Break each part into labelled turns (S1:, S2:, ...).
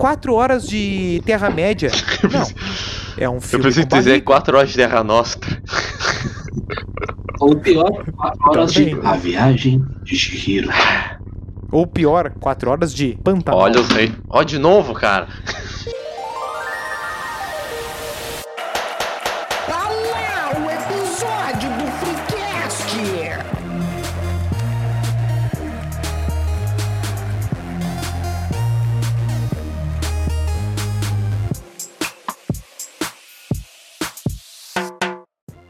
S1: quatro horas de Terra-média. Não. É um
S2: Eu
S1: filme.
S2: preciso
S1: com
S2: dizer. 4 horas de Terra Nostra.
S3: Ou pior, quatro horas de. A Viagem de Shihiro.
S1: Ou pior, quatro horas de Pantanal.
S2: Olha os rei. Ó, de novo, cara.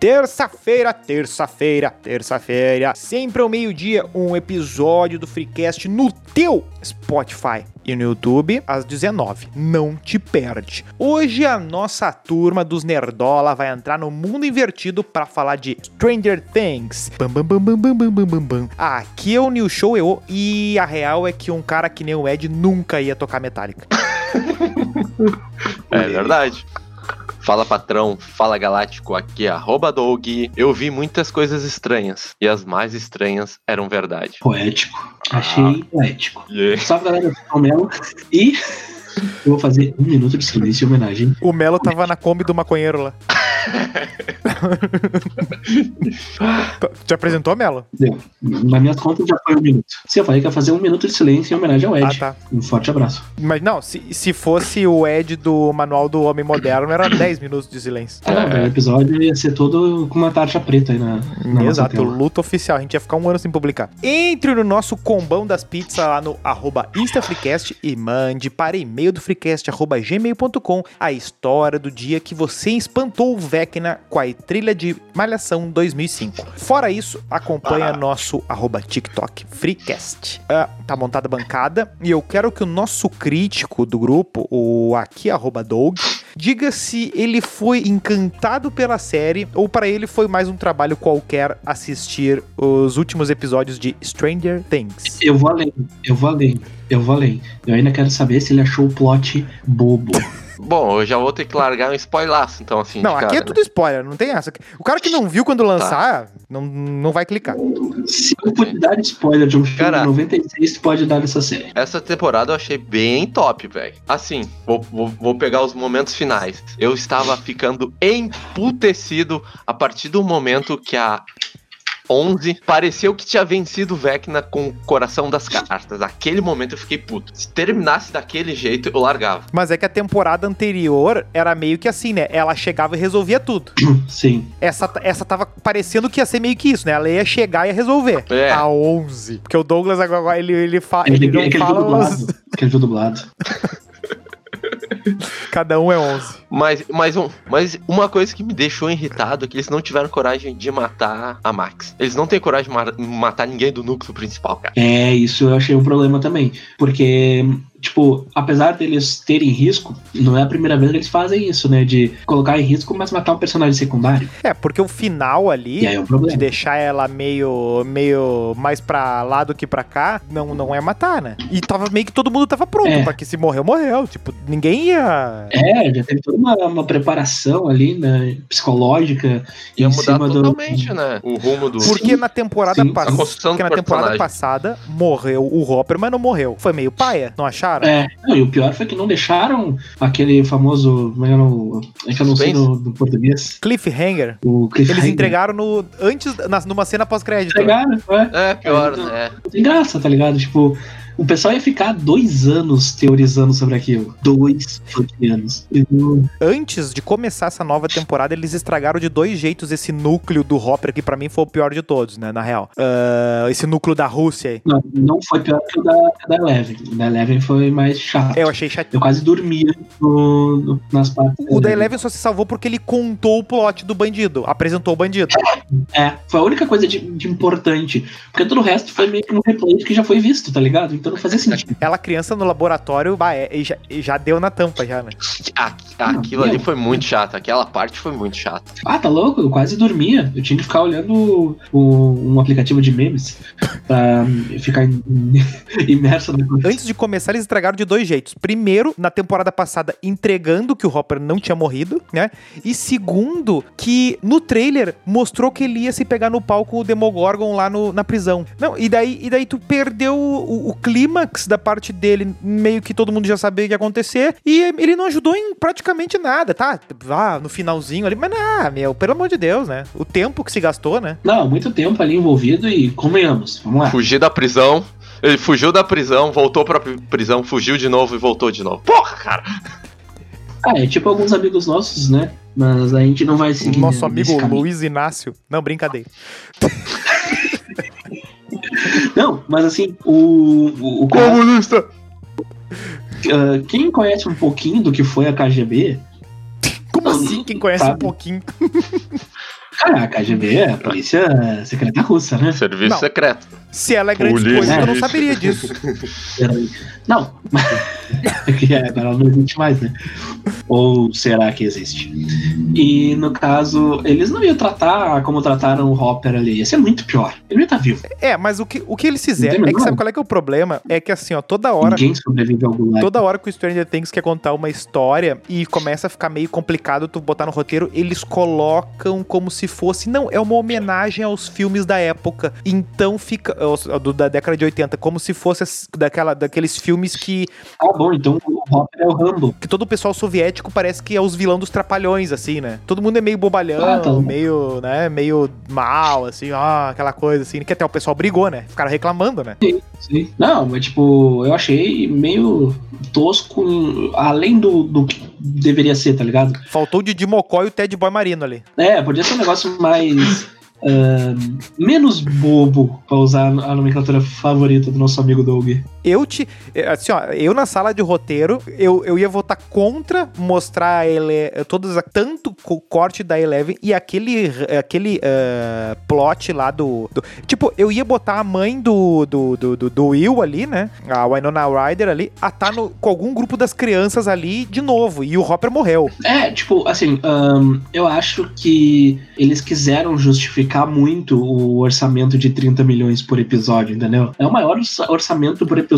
S1: Terça-feira, terça-feira, terça-feira, sempre ao meio-dia, um episódio do Freecast no teu Spotify e no YouTube às 19. Não te perde. Hoje a nossa turma dos Nerdola vai entrar no mundo invertido para falar de Stranger Things. Bam, bam, bam, bam, bam, bam, bam, bam, bam. Aqui é o New Show eu e a real é que um cara que nem o Ed nunca ia tocar Metallica.
S2: É verdade. Fala patrão, fala galáctico, aqui é arroba Doug. Eu vi muitas coisas estranhas, e as mais estranhas eram verdade.
S3: Poético. Achei poético.
S2: Yeah.
S3: Salve galera, eu sou o Melo. E eu vou fazer um minuto de silêncio em homenagem.
S1: O Melo tava na Kombi do maconheiro lá. Te apresentou, Melo?
S3: Deu. Na minha conta já foi um minuto. Sim, eu falei que ia fazer um minuto de silêncio em homenagem ao
S1: Ah,
S3: Ed.
S1: tá.
S3: Um forte abraço.
S1: Mas não, se, se fosse o Ed do Manual do Homem Moderno, era 10 minutos de silêncio.
S3: Ah, O episódio ia ser todo com uma tarja preta aí na, na
S1: Exato, luta oficial. A gente ia ficar um ano sem publicar. Entre no nosso combão das pizzas lá no arroba InstaFreecast e mande para e-mail do freecast arroba gmail.com a história do dia que você espantou o Vecna com a trilha de Malhação 2005. Fora isso, acompanha nosso arroba TikTok Freecast. Ah, tá montada a bancada e eu quero que o nosso crítico do grupo, o aqui arroba Doug, diga se ele foi encantado pela série ou para ele foi mais um trabalho qualquer assistir os últimos episódios de Stranger Things.
S3: Eu vou além, eu vou além, eu vou além. Eu ainda quero saber se ele achou o plot bobo.
S2: Bom, eu já vou ter que largar um spoilaço, então, assim.
S1: Não,
S2: de
S1: aqui é
S2: cara,
S1: tudo spoiler, não tem essa. O cara que não viu quando lançar, não, não vai clicar.
S3: Se eu puder dar spoiler de um filme
S2: Cara.
S3: de 96, pode dar nessa série.
S2: Essa temporada eu achei bem top, velho. Assim, vou, vou, vou pegar os momentos finais. Eu estava ficando emputecido a partir do momento que a 11 pareceu que tinha vencido o Vecna com o coração das cartas. Naquele momento eu fiquei puto. Se terminasse daquele jeito, eu largava.
S1: Mas é que a temporada anterior era meio que assim, né? Ela chegava e resolvia tudo.
S3: Sim.
S1: Essa, essa tava parecendo que ia ser meio que isso, né? Ela ia chegar e ia resolver.
S2: É.
S1: A 11. Porque o Douglas agora, ele, ele, fa
S3: Ele,
S1: ele não
S3: aquele viu
S1: fala os...
S3: dublado. Aquele viu dublado.
S1: Cada um é 11.
S2: Mas, mas, um, mas uma coisa que me deixou irritado é que eles não tiveram coragem de matar a Max. Eles não têm coragem de ma- matar ninguém do núcleo principal, cara.
S3: É, isso eu achei um problema também. Porque, tipo, apesar deles terem risco, não é a primeira vez que eles fazem isso, né? De colocar em risco, mas matar um personagem secundário.
S1: É, porque o final ali,
S3: E aí é um
S1: de deixar ela meio, meio mais pra lá do que pra cá, não, não é matar, né? E tava meio que todo mundo tava pronto,
S3: É.
S1: pra que se morreu, morreu. Tipo, ninguém ia...
S3: É, já teve toda uma, uma preparação ali, né? Psicológica.
S2: Ia
S3: em
S2: mudar
S3: cima do-
S2: totalmente, né? O rumo do.
S1: Porque na temporada
S3: sim,
S1: passada. Porque na temporada
S2: personagem.
S1: passada morreu o Hopper, mas não morreu. Foi meio paia, não acharam?
S3: É, não, e o pior foi que não deixaram aquele famoso. Como é que eu não, é que eu não sei no, no português?
S1: Cliffhanger.
S3: O Cliffhanger.
S1: Eles entregaram no antes na, numa cena pós-crédito.
S3: Entregaram, é.
S2: É, pior, né?
S3: Tem graça, tá ligado? Tipo, o pessoal ia ficar dois anos teorizando sobre aquilo. Dois anos.
S1: Antes de começar essa nova temporada, eles estragaram de dois jeitos esse núcleo do Hopper, que pra mim foi o pior de todos, né? Na real. Ah, esse núcleo da Rússia aí.
S3: Não, não foi pior que o da, da Eleven. O da Eleven foi mais chato.
S1: Eu achei chato.
S3: Eu quase dormia no- no- nas partes.
S1: O da Eleven só se salvou porque ele contou o plot do bandido, apresentou o bandido.
S3: É, foi a única coisa de, de importante. Porque todo o resto foi meio que um replay que já foi visto, tá ligado? Então não fazia sentido.
S1: Ela criança no laboratório, bah, é, já, já deu na tampa já, né?
S2: A- Aquilo ali foi muito chato. Aquela parte foi muito chata.
S3: Ah, tá louco? Eu quase dormia. Eu tinha que ficar olhando o- um aplicativo de memes pra ficar im- imerso coisa.
S1: Antes de começar, eles estragaram de dois jeitos. Primeiro, na temporada passada, entregando que o Hopper não tinha morrido, né? E segundo, que no trailer mostrou que ele ia se pegar no pau com o Demogorgon lá no- na prisão. Não, e daí, e daí tu perdeu o, o clímax da parte dele, meio que todo mundo já sabia o que ia acontecer, e ele não ajudou em praticamente nada, tá? Ah, no finalzinho ali, mas não, meu, pelo amor de Deus, né? O tempo que se gastou, né?
S3: Não, muito tempo ali envolvido e convenhamos. Vamos lá.
S2: Fugir da prisão. Ele fugiu da prisão, voltou pra pri- prisão, fugiu de novo e voltou de novo. Porra, cara!
S3: Ah, é tipo alguns amigos nossos, né? Mas a gente não vai seguir.
S1: Nosso
S3: nesse
S1: amigo. Luiz Inácio. Não, brincadeira.
S3: Não, mas assim, o. o, o
S2: Comunista!
S3: ah, quem conhece um pouquinho do que foi a KGB,
S1: Como assim? Quem conhece um
S3: Sabe.
S1: pouquinho?
S3: cara, a KGB é a Polícia Secreta Russa, né?
S2: Serviço
S1: Não.
S2: secreto.
S1: Se ela é grande
S2: Polícia.
S1: coisa, eu não saberia disso.
S3: Não, que é, agora ela não existe mais, né? Ou será que existe? E no caso, eles não iam tratar como trataram o Hopper ali. Ia ser muito pior. Ele ia estar vivo.
S1: É, mas o que, o que eles fizeram
S3: Não
S1: é que sabe qual é que é o problema? É que assim, ó, toda hora.
S3: Ninguém sobrevive ao Gulag.
S1: Toda hora que o Stranger Things quer contar uma história e começa a ficar meio complicado tu botar no roteiro, eles colocam como se fosse. Não, é uma homenagem aos filmes da época. Então fica. aos- do- da década de 80, como se fosse daquela, daqueles filmes que,
S3: Ah, bom, então o Hopper é o Rambo.
S1: que todo o pessoal soviético parece que é os vilão dos trapalhões, assim, né? Todo mundo é meio bobalhão,
S3: Ah, tá
S1: meio, né? Meio mal, assim, ó, aquela coisa assim, que até o pessoal brigou, né? Ficaram reclamando, né?
S3: Sim. Não, mas tipo, eu achei meio tosco, além do, do deveria ser, tá ligado?
S1: Faltou o Didi Mocó e o Ted Boy Marino ali.
S3: É, podia ser um negócio mais. ahn, menos bobo, pra usar a nomenclatura favorita do nosso amigo Doug.
S1: Eu te. eh, Assim, ó, eu na sala de roteiro, eu, eu ia votar contra mostrar ele, todas, a- tanto o corte da Eleven e aquele, aquele eh, plot lá do, do- Tipo, eu ia botar a mãe do, do, do, do- Will ali, né? A Winona Ryder ali, a tá no, com algum grupo das crianças ali de novo. E o Hopper morreu.
S3: É, tipo, assim, ahn, eu acho que eles quiseram justificar muito o orçamento de 30 milhões por episódio, entendeu? É o maior orça- orçamento por episódio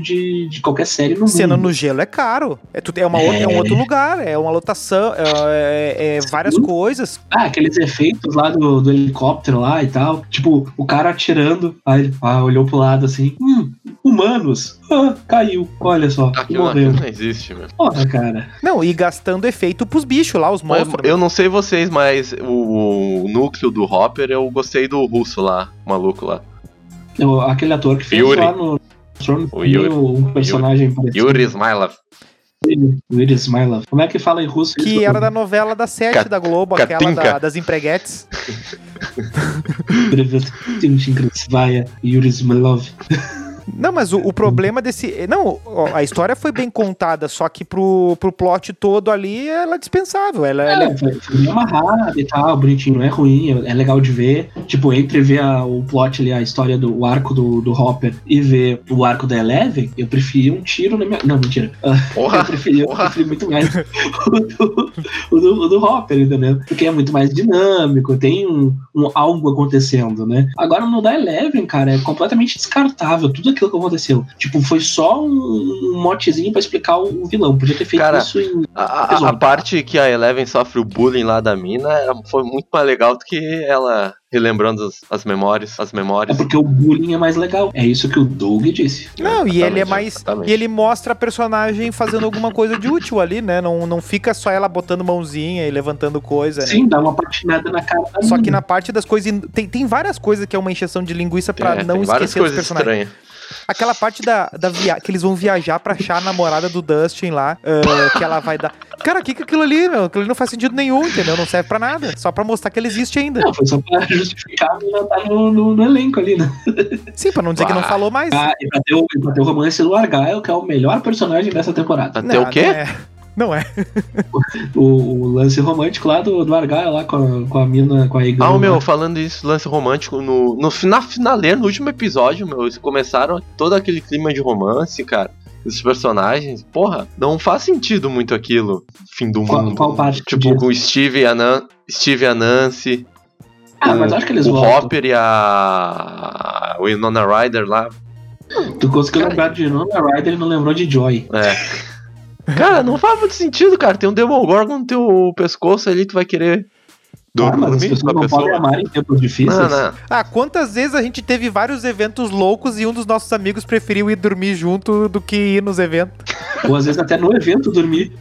S3: de, de qualquer série no
S1: Cena
S3: mundo.
S1: no gelo é caro. É, tudo- é, uma outra- é um
S3: É.
S1: outro lugar, é uma lotação, é, é- é várias
S3: Sim.
S1: coisas.
S3: Ah, aqueles efeitos lá do, do helicóptero lá e tal. Tipo, o cara atirando, aí ah, olhou pro lado assim, hum, humanos. Ah, caiu, olha só,
S2: Aquilo,
S3: morreu.
S2: não existe, meu.
S3: Porra, cara.
S1: Não, e gastando efeito pros bichos lá, os monstros.
S2: eu não sei vocês, mas o, o núcleo do Hopper, eu gostei do russo lá, maluco lá.
S3: Aquele ator que fez
S2: Yuri.
S3: lá no Throne
S2: O Yuri.
S3: um personagem parecido.
S2: Yuri Smilov.
S3: Yuri Smilov. Como é que fala em russo
S1: Que
S3: isso?
S1: era da novela da sete
S2: Cat-
S1: da Globo, aquela
S2: Katinka.
S1: da- das empreguetes.
S3: Yuri Smilov.
S1: Não, mas o, o problema desse. Não, a história foi bem contada, só que pro, pro plot todo ali ela é dispensável. Ela, ela é-
S3: É, foi, foi bem amarrado e tal, bonitinho, não é ruim, é legal de ver. Tipo, entre ver a- o plot ali, a história do o arco do, do Hopper e ver o arco da Eleven, eu preferi um tiro na minha. Não, mentira. Ah, eu,
S2: Porra!
S3: preferi, eu
S2: porra.
S3: preferi muito mais o do, o do, o do Hopper, entendeu? Porque é muito mais dinâmico, tem um, um algo acontecendo, né? Agora no da Eleven, cara, é completamente descartável tudo aquilo que aconteceu. Tipo, foi só um, motezinho pra explicar o, vilão. Podia ter feito
S2: Cara,
S3: isso em.
S2: A, a- parte que a Eleven sofre o bullying lá da mina foi muito mais legal do que ela relembrando as, as memórias, as
S3: É
S2: memórias.
S3: porque o bullying é mais legal. É isso que o Doug disse.
S1: Não, e ele é mais.
S2: exatamente.
S1: E ele mostra a personagem fazendo alguma coisa de útil ali, né? Não, não fica só ela botando mãozinha e levantando coisa, né?
S3: Sim, dá uma patinada na cara da
S1: Só que
S3: mina.
S1: na parte das coisas. Tem, tem várias coisas que é uma encheção de linguiça pra
S2: É,
S1: não
S2: tem várias
S1: esquecer os
S2: coisas
S1: personagens.
S2: estranhas.
S1: Aquela parte da, da via... que eles vão viajar pra achar a namorada do Dustin lá, ah, que ela vai dar. Cara, o que que é aquilo ali, meu? Aquilo ali não faz sentido nenhum, entendeu? Não serve pra nada. Só pra mostrar que ele existe ainda.
S3: Não, foi só pra justificar a mina tá no, no, no elenco ali, né?
S1: Sim, pra não dizer que não
S2: Ah.
S1: falou mais.
S3: Ah, e pra ter, o, pra ter o romance do Argyle, que é o melhor personagem dessa temporada.
S2: Até o quê?
S1: Não é.
S3: O, o lance romântico lá do, do lá com a, com a mina, com a Egan.
S2: Ah, o meu,
S3: lá.
S2: falando isso, lance romântico, no, no final, finaleiro, no último episódio, meu, eles começaram todo aquele clima de romance, cara. Esses personagens, porra, não faz sentido muito aquilo. Fim do
S3: Qual-
S2: mundo.
S3: qual parte que
S2: Tipo, com o Steve e a, Nan, Steve e a Nancy.
S3: Ah,
S2: o,
S3: mas acho que eles
S2: o
S3: voltam.
S2: Hopper e a. O Winona Ryder lá.
S3: Tu conseguiu
S2: Cara,
S3: lembrar de Nona Ryder e não lembrou de Joy.
S2: É. Cara, não faz muito sentido, cara. Tem um Demogorgon no teu pescoço ali, tu vai querer
S3: Ah, mas as
S2: Dormir
S3: pessoas podem
S2: pessoa.
S3: amar em tempos difíceis.
S2: Não, não.
S1: Ah, quantas vezes a gente teve vários eventos loucos e um dos nossos amigos preferiu ir dormir junto do que ir nos eventos?
S3: Ou às vezes até no evento dormir.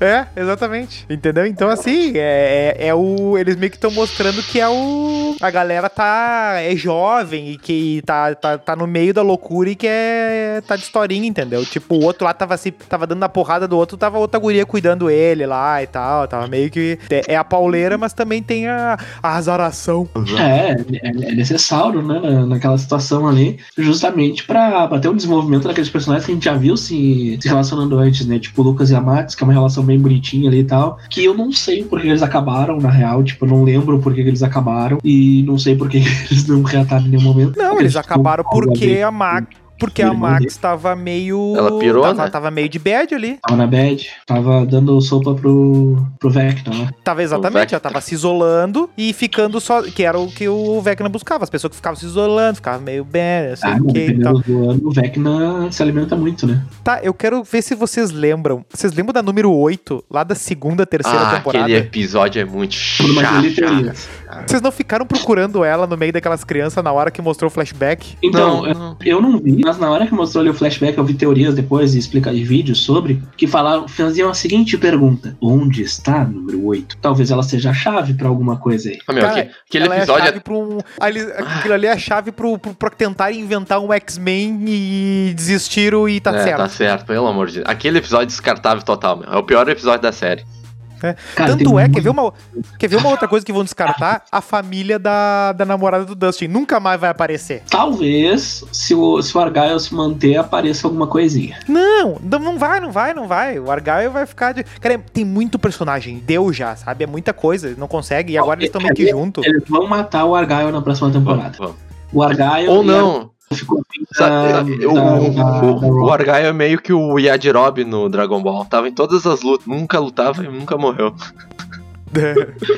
S1: É, exatamente. Entendeu? Então, assim, é, é, é o. Eles meio que estão mostrando que é o. A galera tá. É jovem e que tá, tá, tá no meio da loucura e que é. tá de historinha, entendeu? Tipo, o outro lá tava se. Tava dando a porrada do outro, tava outra guria cuidando ele lá e tal. Tava meio que. É, é a pauleira, mas também tem a, a azaração.
S3: É, é, é necessário, né, na- naquela situação ali, justamente pra, pra ter um desenvolvimento daqueles personagens que a gente já viu se, se relacionando antes, né? Tipo, o Lucas e a Max, que é uma relação bem bonitinha ali e tal, que eu não sei por que eles acabaram, na real, tipo, eu não lembro por que que eles acabaram, e não sei por que eles não reataram em nenhum momento.
S1: Não,
S3: Porque
S1: eles
S3: tipo,
S1: acabaram porque a Max. Porque a Max tava meio.
S2: Ela pirou,
S1: tava,
S2: né?
S1: tava meio de bad ali.
S3: Tava na bad, tava dando sopa pro, pro Vecna, né?
S1: Tava exatamente, ela tava se isolando e ficando só. Que era o que o Vecna buscava. As pessoas que ficavam se isolando, ficavam meio bem, não sei
S3: Ah,
S1: o que e tal.
S3: do ano, o Vecna se alimenta muito, né?
S1: Tá, eu quero ver se vocês lembram. Vocês lembram da número 8, lá da segunda, terceira
S2: Ah,
S1: temporada?
S2: aquele episódio é muito
S3: Bruno, mas ele
S2: chato.
S1: Vocês não ficaram procurando ela no meio daquelas crianças na hora que mostrou o flashback?
S3: Então,
S2: Não, não.
S3: Eu não vi, mas na hora que mostrou ali o flashback, eu vi teorias depois e explicar de vídeos sobre, que falaram, faziam a seguinte pergunta: Onde está a número 8? Talvez ela seja a chave pra alguma coisa aí.
S2: Ah, meu,
S1: Cara,
S2: aque- aquele
S1: ela é a
S2: episódio
S1: chave pra um. ali- Aquilo ali é a chave pro, pro, pra tentar inventar um X-Men e desistiram e tá
S2: é,
S1: certo.
S2: tá certo, pelo amor de Deus. Aquele episódio descartável total, meu. É o pior episódio da série.
S3: Cara,
S1: Tanto é,
S3: muito-
S1: quer ver, uma, quer ver uma outra coisa que vão descartar? A família da, da namorada do Dustin. Nunca mais vai aparecer.
S3: Talvez, se o, se o Argyle se manter, apareça alguma coisinha.
S1: Não, não não vai, não vai, não vai. O Argyle vai ficar de. Cara, tem muito personagem. Deu já, sabe? É muita coisa. Não consegue. E agora eles estão meio que junto.
S3: Eles vão matar o Argyle na próxima temporada.
S2: Vamos, vamos.
S3: O Argyle.
S2: Ou não.
S3: Ficou
S2: Sabe, eu- o,
S3: da-
S2: o,
S3: da
S2: o
S3: Rock.
S2: Argyle é meio que o Yajirobe no Dragon Ball. Tava em todas as lutas, nunca lutava e nunca morreu.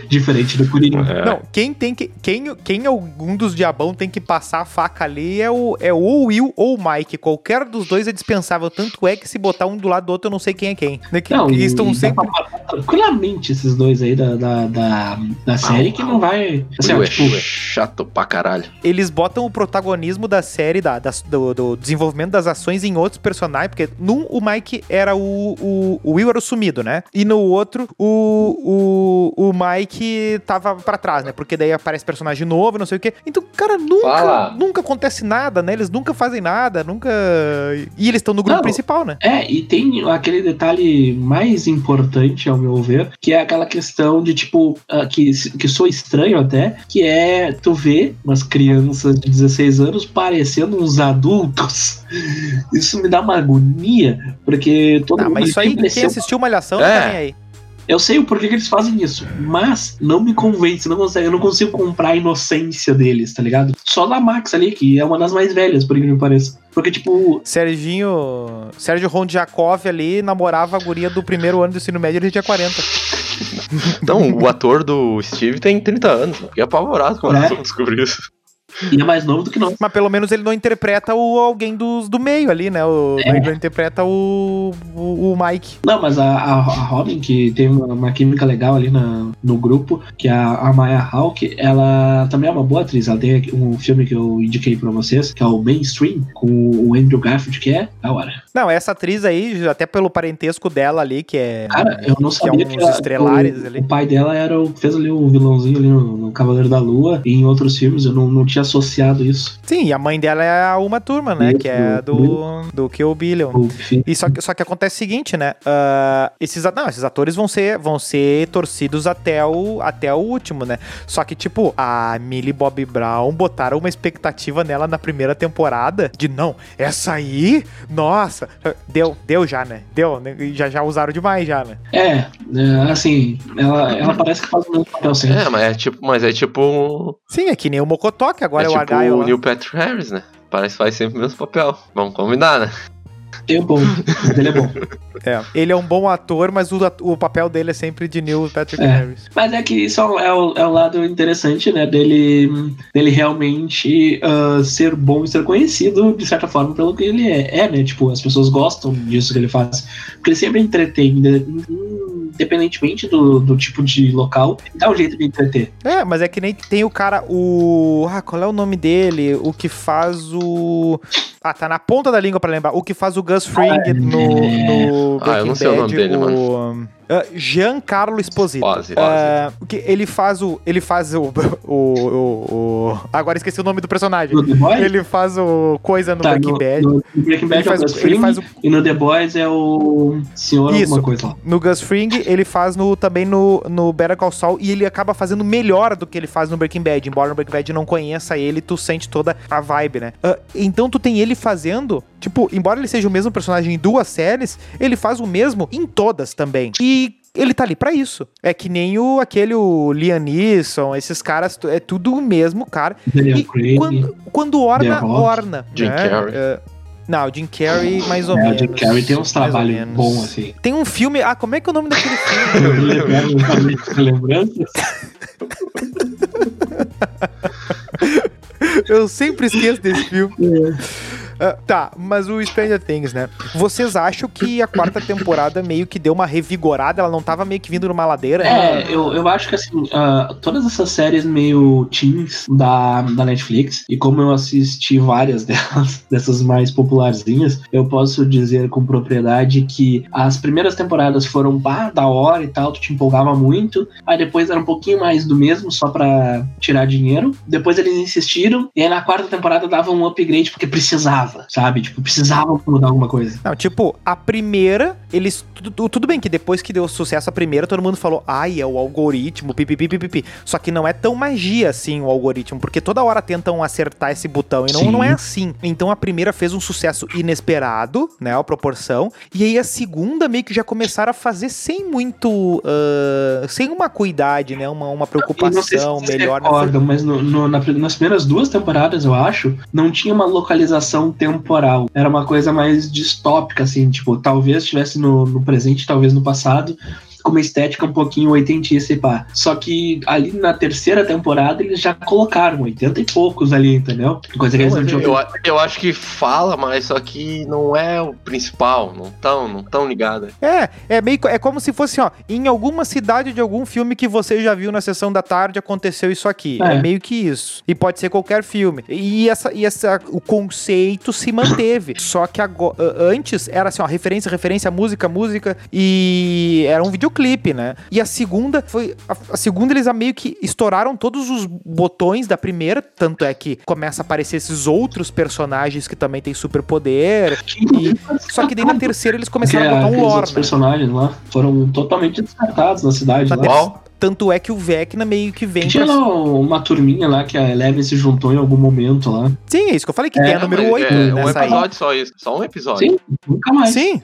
S3: Diferente do Kuririn.
S2: É.
S1: Não, quem tem que. Quem, quem algum dos diabão tem que passar a faca ali é o, é ou o Will ou o Mike. Qualquer dos dois é dispensável. Tanto é que se botar um do lado do outro, eu não sei quem é quem. Né, que-
S3: Não,
S1: que
S3: e
S1: estão sempre.
S3: tranquilamente esses dois aí da, da, da, da série que não vai. Assim, ó,
S2: é
S3: tipo,
S2: chato pra caralho.
S1: eles botam o protagonismo da série, da, das- do, do desenvolvimento das ações em outros personagens, porque num o Mike era o, o, o Will era o sumido, né? E no outro o, o, o Mike tava pra trás, né? Porque daí aparece personagem novo, não sei o quê. Então, cara, nunca,
S2: Fala.
S1: nunca acontece nada, né? Eles nunca fazem nada, nunca. E eles estão no grupo
S3: Não.
S1: principal, né?
S3: É, e tem aquele detalhe mais importante, ao meu ver, que é aquela questão de, tipo, ah, que, que sou estranho até, que é tu ver umas crianças de 16 anos parecendo uns adultos. Isso me dá uma agonia, porque todo
S1: Ah,
S3: mundo
S1: mas isso aí, quem assistiu Malhação
S2: É.
S1: não tá nem aí.
S3: Eu sei o porquê que eles fazem isso, mas não me convence, não consegue, eu não consigo comprar a inocência deles, tá ligado? Só da Max ali, que é uma das mais velhas, por incrível que pareça. Porque, tipo,
S1: Serginho. Sérgio Rondjakov ali namorava a guria do primeiro ano do ensino médio, ele tinha 40.
S2: Não, o ator do Steve tem 30 anos. Eu Fiquei apavorado quando
S3: É?
S2: descobri isso.
S3: E é mais novo do que nós.
S1: Mas pelo menos ele não interpreta o alguém dos, do meio ali, né? O,
S3: É.
S1: Ele não interpreta o, o, o Mike.
S3: Não, mas a, a, Robin, que tem uma, uma química legal ali na, no grupo, que é a, a Maya Hawke, ela também é uma boa atriz. Ela tem um filme que eu indiquei pra vocês, que é o Mainstream, com o Andrew Garfield, que é da hora.
S1: Não, essa atriz aí, até pelo parentesco dela ali, que é.
S3: Cara, eu não
S1: que é
S3: sabia que, ela-
S1: estrelares
S3: o,
S1: ali.
S3: o pai dela era o, fez ali o vilãozinho ali no, no Cavaleiro da Lua e em outros filmes. Eu não, não tinha associado isso.
S1: Sim, e a mãe dela é a Uma Turma, né?
S3: Isso,
S1: Que é do, do Kill Billion.
S3: O.
S1: E só que, só que acontece o seguinte, né? ah, esses, não, esses atores vão ser, vão ser torcidos até o, até o último, né? Só que, tipo, a Millie Bobby Brown botaram uma expectativa nela na primeira temporada de não, essa aí, nossa, deu, deu já, né? Deu, né? já já usaram demais já, né?
S3: É, é, assim, ela, ela parece que faz o mesmo papel sempre.
S2: É, mas é tipo, mas é tipo.
S1: Sim, é que nem o Mocotó, que agora
S2: é
S1: é, o
S2: tipo
S1: Argyle.
S2: o
S1: lá.
S2: Neil Patrick Harris, né? Parece que faz sempre o mesmo papel. Vamos combinar, né?
S3: É bom, ele é bom.
S1: É. Ele é um bom ator, mas o, o papel dele é sempre de Neil Patrick
S3: É.
S1: Harris.
S3: Mas é que isso é o, é o- é o lado interessante, né? Dele, dele realmente ah, ser bom e ser conhecido, de certa forma, pelo que ele é, é, né? Tipo, as pessoas gostam disso que ele faz. Porque ele sempre entretém. Independentemente do, do tipo de local, dá um jeito de entreter.
S1: É, mas é que nem tem o cara, o. Ah, qual é o nome dele? O que faz o. Ah, tá na ponta da língua pra lembrar. O que faz o Gus Fring
S3: Ah,
S1: no, no
S2: Ah, eu não sei o nome dele,
S1: o... ah, Giancarlo Esposito. Ah, o que ele faz o. Ele faz o, o, o- o- Agora esqueci o nome do personagem.
S3: No The Boys,
S1: Ele faz o coisa no
S3: tá,
S1: Breaking
S3: no,
S1: Bad.
S3: no, no Breaking Bad
S1: Ele
S3: é o
S1: faz,
S3: Gus
S1: ele
S3: Fring,
S1: faz o,
S3: e no The Boys é o senhor
S1: Isso.
S3: alguma coisa lá.
S1: no Gus Fring, ele faz no, também no, no Better Call Saul e ele acaba fazendo melhor do que ele faz no Breaking Bad. Embora no Breaking Bad não conheça ele, tu sente toda a vibe, né? Ah, então tu tem ele fazendo, tipo, embora ele seja o mesmo personagem em duas séries, ele faz o mesmo em todas também. E ele tá ali pra isso. É que nem o aquele o Liam Neeson, esses caras, é tudo o mesmo cara.
S3: Daniel
S1: E
S3: Craig.
S1: quando, quando orna,
S3: Rock,
S1: orna.
S2: Jim
S1: né?
S2: Carrey.
S1: É, não, Jim Carrey mais ou
S3: É, o
S1: menos.
S3: Jim Carrey tem uns trabalhos bons, assim.
S1: Tem um filme. Ah, como é que é o nome daquele filme?
S3: Eu lembrava exatamente essa lembrança.
S1: Eu sempre esqueço desse filme. Ah, tá, mas o Stranger Things, né? Vocês acham que a quarta temporada meio que deu uma revigorada? Ela não tava meio que vindo numa ladeira?
S3: É, eu, eu acho que assim, ah, todas essas séries meio teens da, da Netflix, e como eu assisti várias delas, dessas mais popularzinhas, eu posso dizer com propriedade que as primeiras temporadas foram bah, da hora e tal, tu te empolgava muito, aí depois era um pouquinho mais do mesmo, só pra tirar dinheiro. Depois eles insistiram, e aí na quarta temporada dava um upgrade porque precisava, sabe? Tipo, precisava mudar alguma coisa.
S1: Não, tipo, a primeira, eles. Tudo, tudo bem que depois que deu sucesso a primeira, todo mundo falou, ai, é o algoritmo, pipipi, pipipi. Só que não é tão magia assim o algoritmo, porque toda hora tentam acertar esse botão e não,
S3: Sim.
S1: não é assim. Então a primeira fez um sucesso inesperado, né, a proporção. E aí a segunda meio que já começaram a fazer sem muito. ah, sem uma cuidade, né, uma, uma
S3: se
S1: preocupação melhor.
S3: mas no- no- na- nas primeiras duas temporadas, eu acho, não tinha uma localização temporal. Era uma coisa mais distópica, assim, tipo, talvez estivesse no, no presente, talvez no passado, com uma estética um pouquinho oitentista e pá. Só que ali na terceira temporada eles já colocaram 80 e poucos ali, entendeu? Coisa que eles não tinham
S2: Eu, eu acho que fala, mas só que não é o principal. Não tão, não tão ligada.
S1: É, é meio é como se fosse, ó, em alguma cidade de algum filme que você já viu na sessão da tarde aconteceu isso aqui. É,
S3: É.
S1: meio que isso. E pode ser qualquer filme. E essa e essa o conceito se manteve. Só que agora, antes era assim, ó, referência, referência, música, música e era um videoclipe, né? E a segunda foi a, a segunda eles a meio que estouraram todos os botões da primeira, tanto é que começa a aparecer esses outros personagens que também têm superpoder. E, só que daí na terceira eles começaram a botar um
S3: aqueles
S1: lore,
S3: outros
S1: né?
S3: personagens lá foram totalmente descartados na cidade.
S1: Na
S3: lá.
S1: Tanto é que o Vecna meio que vem
S3: Tinha
S1: pra...
S3: lá uma turminha lá que a Eleven se juntou em algum momento lá.
S1: Sim, é isso que eu falei, que
S3: É,
S1: tem a número
S2: Mas
S1: 8
S2: é, um
S1: nessa aí.
S2: episódio só isso. Só um episódio.
S3: Sim, nunca mais.
S1: Sim,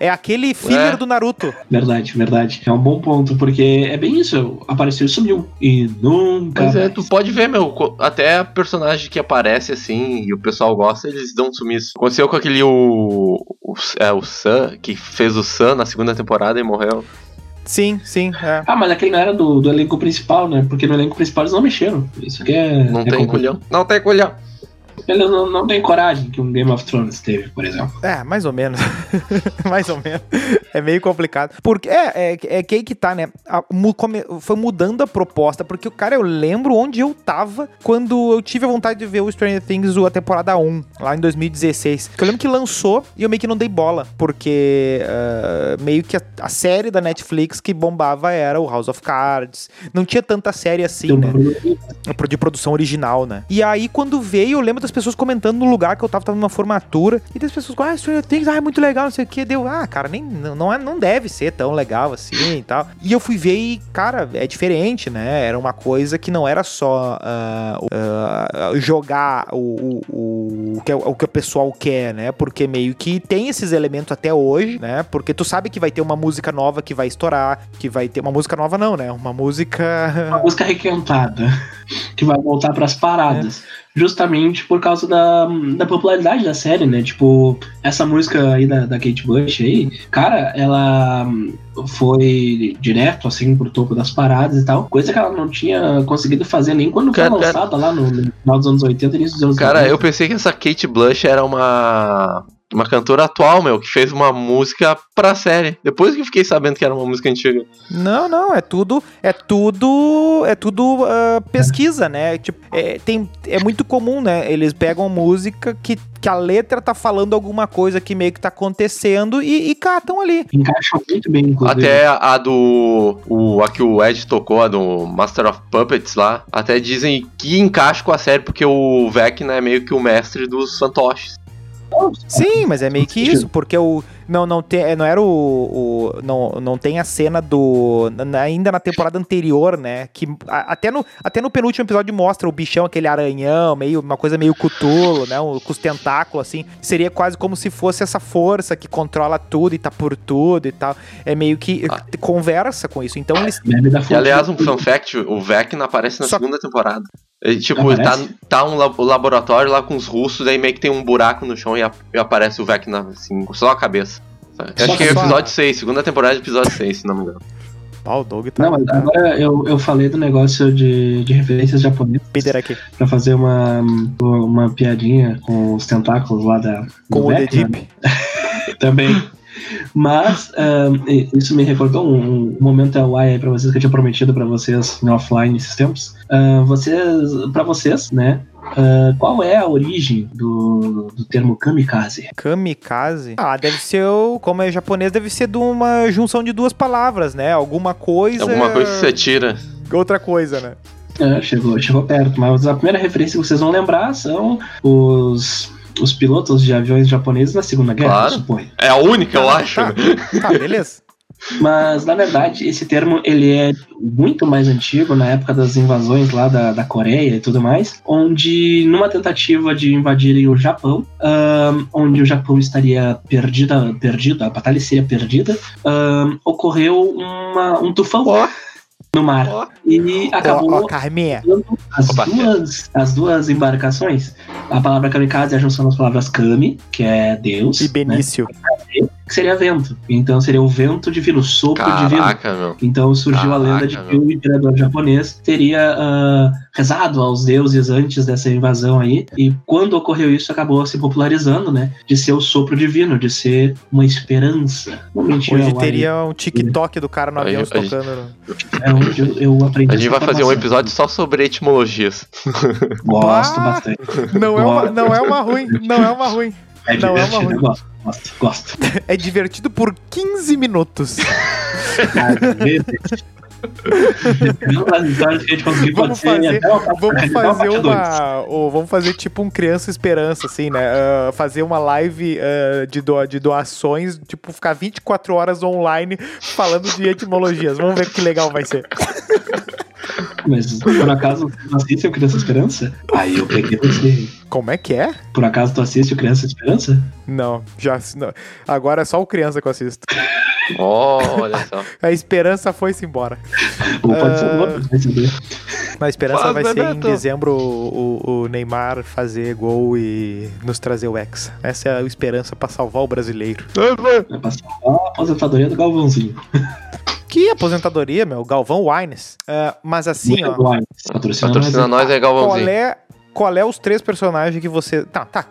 S1: é aquele filler
S2: É.
S1: do Naruto.
S3: Verdade, verdade. É um bom ponto, porque é bem isso. Apareceu e sumiu. E nunca.
S2: Mas é,
S3: mais.
S2: tu pode ver, meu, até personagem que aparece assim e o pessoal gosta, eles dão um sumiço. Aconteceu com aquele o, o, é, o Sam, que fez o Sam na segunda temporada e morreu.
S1: Sim, sim, é.
S3: Ah, mas aquele não era do, do elenco principal, né? Porque no elenco principal eles não mexeram. Isso que é.
S2: Não
S3: é
S2: tem colhão. Não tem colhão.
S3: Eles não, não têm coragem que um Game of Thrones teve, por exemplo.
S1: É, mais ou menos. mais ou menos. É meio complicado. Porque é, é, é que aí que tá, né? A- come- foi mudando a proposta, porque o cara, eu lembro onde eu tava quando eu tive a vontade de ver o Stranger Things a temporada 1, lá em 2016. Que eu lembro que lançou e eu meio que não dei bola, porque ah, meio que a, a série da Netflix que bombava era o House of Cards. Não tinha tanta série assim, né? de produção original, né? E aí, quando veio, eu lembro das pessoas comentando no lugar que eu tava, tava numa formatura, e das pessoas, ah, Stranger Things, ah, é muito legal, não sei o que. Deu, ah, cara, nem, não, é, não deve ser tão legal assim e tal. E eu fui ver e, cara, é diferente, né? Era uma coisa que não era só o- ah, jogar o, o, o, que, o que o pessoal quer, né? Porque meio que tem esses elementos até hoje, né? Porque tu sabe que vai ter uma música nova que vai estourar, que vai ter uma música nova não, né? Uma música
S3: Uma música requentada. Que vai voltar pras paradas.
S1: É.
S3: Justamente por causa da, da popularidade da série, né? Tipo, essa música aí da, da Kate Bush aí, cara, ela foi direto, assim, pro topo das paradas e tal. Coisa que ela não tinha conseguido fazer nem quando
S2: Cara,
S3: foi lançada lá no, no final dos anos 80 início dos anos
S2: Cara,
S3: 90.
S2: eu pensei que essa Kate Blush era uma uma cantora atual, meu, que fez uma música pra série. Depois que eu fiquei sabendo que era uma música antiga.
S1: Não, não, é tudo, é tudo, é tudo ah, pesquisa, né? Tipo, é, tem, é muito comum, né? Eles pegam música que, que a letra tá falando alguma coisa que meio que tá acontecendo e, e catam ali.
S3: Encaixa muito bem, inclusive.
S2: Até a, a do. O, a que o Ed tocou, a do Master of Puppets lá. Até dizem que encaixa com a série, porque o Vecna é meio que o mestre dos fantoches.
S1: Sim, mas é meio que isso, porque o não não tem, não era o, o não, não tem a cena do na- ainda na temporada anterior, né? Que a- até no até no penúltimo episódio mostra o bichão aquele aranhão, meio uma coisa meio cutulo, né? Um, com os tentáculos assim. Seria quase como se fosse essa força que controla tudo e tá por tudo e tal. É meio que
S2: Ah.
S1: conversa com isso. Então eles
S2: E aliás, um fun fact, o Vecna aparece na
S1: Só-
S2: segunda temporada. Tipo, tá,
S3: Aparece?
S2: tá um lab- laboratório lá com os russos, daí meio que tem um buraco no chão e, a- e aparece o Vecna, assim, só a cabeça. Eu
S1: Só-
S2: acho que é
S1: só-
S2: episódio 6, segunda temporada, episódio 6, se não me engano.
S1: Pau, o Doug tá
S3: Não, mas agora eu, eu falei do negócio de, de referências japonesas
S1: Peter aqui.
S3: pra fazer uma, uma piadinha com os tentáculos lá da.
S1: Com o The Deep.
S3: Também. Mas e- isso me recordou um, um momento Hawaii aí pra vocês que eu tinha prometido pra vocês no offline esses tempos. Ahn, vocês, para vocês, né? ah, qual é a origem do, do termo kamikaze?
S1: Kamikaze? Ah, deve ser, o, como é japonês, deve ser de uma junção de duas palavras, né? Alguma coisa.
S2: Alguma coisa que você tira.
S1: Outra coisa, né?
S3: É, chegou, chegou perto, mas a primeira referência que vocês vão lembrar são os, os pilotos de aviões japoneses na Segunda Guerra,
S2: Claro.
S3: eu suponho.
S2: É a única, eu
S1: Tá,
S2: acho.
S1: tá. Tá, beleza.
S3: Mas, na verdade, esse termo ele é muito mais antigo, na época das invasões lá da, da Coreia e tudo mais, onde, numa tentativa de invadirem o Japão, ahn, onde o Japão estaria perdida, perdido, a batalha seria perdida, ahn, ocorreu uma, um tufão
S2: Ó,
S3: no mar.
S2: ó.
S3: E acabou
S1: ó, Carminha.
S3: as
S2: Opa.
S3: duas, as duas embarcações. A palavra kamikaze é a junção das palavras kami, que é Deus,
S1: E
S3: né,
S1: Benício.
S3: Que seria vento. Então seria o vento divino, o sopro divino.
S2: Caraca, meu.
S3: Então surgiu a lenda de
S2: Caraca,
S3: que o imperador japonês teria ah, rezado aos deuses antes dessa invasão aí. E quando ocorreu isso, acabou se popularizando, né? De ser o sopro divino, de ser uma esperança. Mentira.
S1: Hoje
S3: lá,
S1: teria um TikTok do cara no avião
S2: a gente-
S1: tocando.
S3: É onde eu, eu aprendi.
S2: A gente vai fazer um episódio só sobre etimologias.
S3: Gosto
S1: Ah!
S3: bastante.
S1: Não é, uma, não é uma ruim, não é uma ruim.
S3: É
S1: Não é uma ruim.
S3: eu gosto, gosto.
S1: É divertido por 15 minutos.
S3: Às vezes. Pode
S1: Vamos fazer- Vamos fazer uma. ou vamos fazer tipo um Criança Esperança, assim, né? Ah, fazer uma live ah, de, doa- de doações, tipo, ficar 24 horas online falando de etimologias. Vamos ver que legal vai ser.
S3: Mas por acaso tu assiste o Criança Esperança? Aí eu peguei você.
S1: Como é que é?
S3: Por acaso tu assiste o Criança Esperança?
S1: Não, já. não. Agora é só o criança que eu assisto.
S2: Ó, olha só.
S1: A esperança foi-se embora.
S3: Ou pode ser
S1: Ah.
S3: outro, vai saber.
S1: Na esperança
S2: Faz,
S1: vai
S2: né,
S1: ser em
S2: Beto?
S1: dezembro o, o- o Neymar fazer gol e nos trazer o Hexa. Essa é a esperança pra salvar o brasileiro.
S3: Vai passar a aposentadoria do Galvãozinho.
S1: Que aposentadoria, meu? Galvão Wines. Ah, mas assim, ó.
S3: Muito bom. Patrocina,
S2: Patrocina
S3: nós.
S2: nós
S1: Qual
S2: Galvãozinho.
S1: é, qual é os três personagens que você. Tá, tá.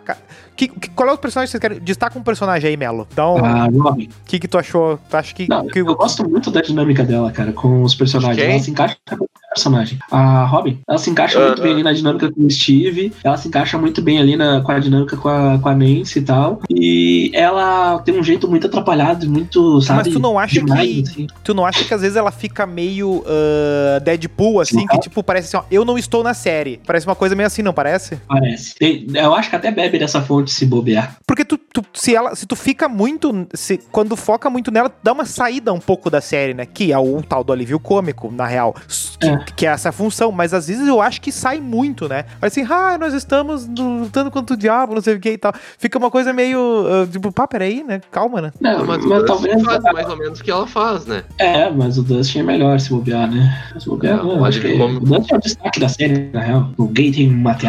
S1: Que, que- qual é os personagens que vocês querem? Destaca um personagem aí, Melo. Dá um. O
S3: A Robin.
S1: que, que tu achou? Tu acha que.
S3: Ah. Não,
S1: que-
S3: eu gosto muito da dinâmica dela, cara, com os personagens.
S2: Quem?
S3: Ela se encaixa com o personagem. A Robin, ela se encaixa
S2: Ah,
S3: muito bem
S2: ah.
S3: ali na dinâmica com o Steve. Ela se encaixa muito bem ali na, com a dinâmica com a, com a Nancy e tal. E ela tem um jeito muito atrapalhado, muito, sabe?
S1: Mas tu não acha
S3: demais,
S1: que-
S3: assim.
S1: Tu não acha que às vezes ela fica meio ah, Deadpool, assim,
S3: Sim.
S1: que tipo, parece assim, ó, eu não estou na série. Parece uma coisa meio assim, não parece?
S3: Parece. Tem- Eu acho que até bebe dessa fonte se bobear.
S1: Porque tu, tu- se ela, se tu fica muito, se, quando foca muito nela, dá uma saída um pouco da série, né? Que é o tal do alívio cômico, na real, que
S3: É.
S1: que é essa função. Mas às vezes eu acho que sai muito, né? Assim, ah, nós estamos lutando contra o diabo, não sei o que e tal. Fica uma coisa meio, ah, tipo, pá, peraí, né? Calma, né?
S3: Não,
S2: Mas,
S3: mas, talvez.
S2: Faz mais ou menos o que ela faz, né?
S3: É, mas o Dustin é melhor se bobear, né? Se bobear,
S2: É,
S3: não,
S2: o
S3: acho que
S2: cômico.
S3: o Dustin é o destaque da série, na real. O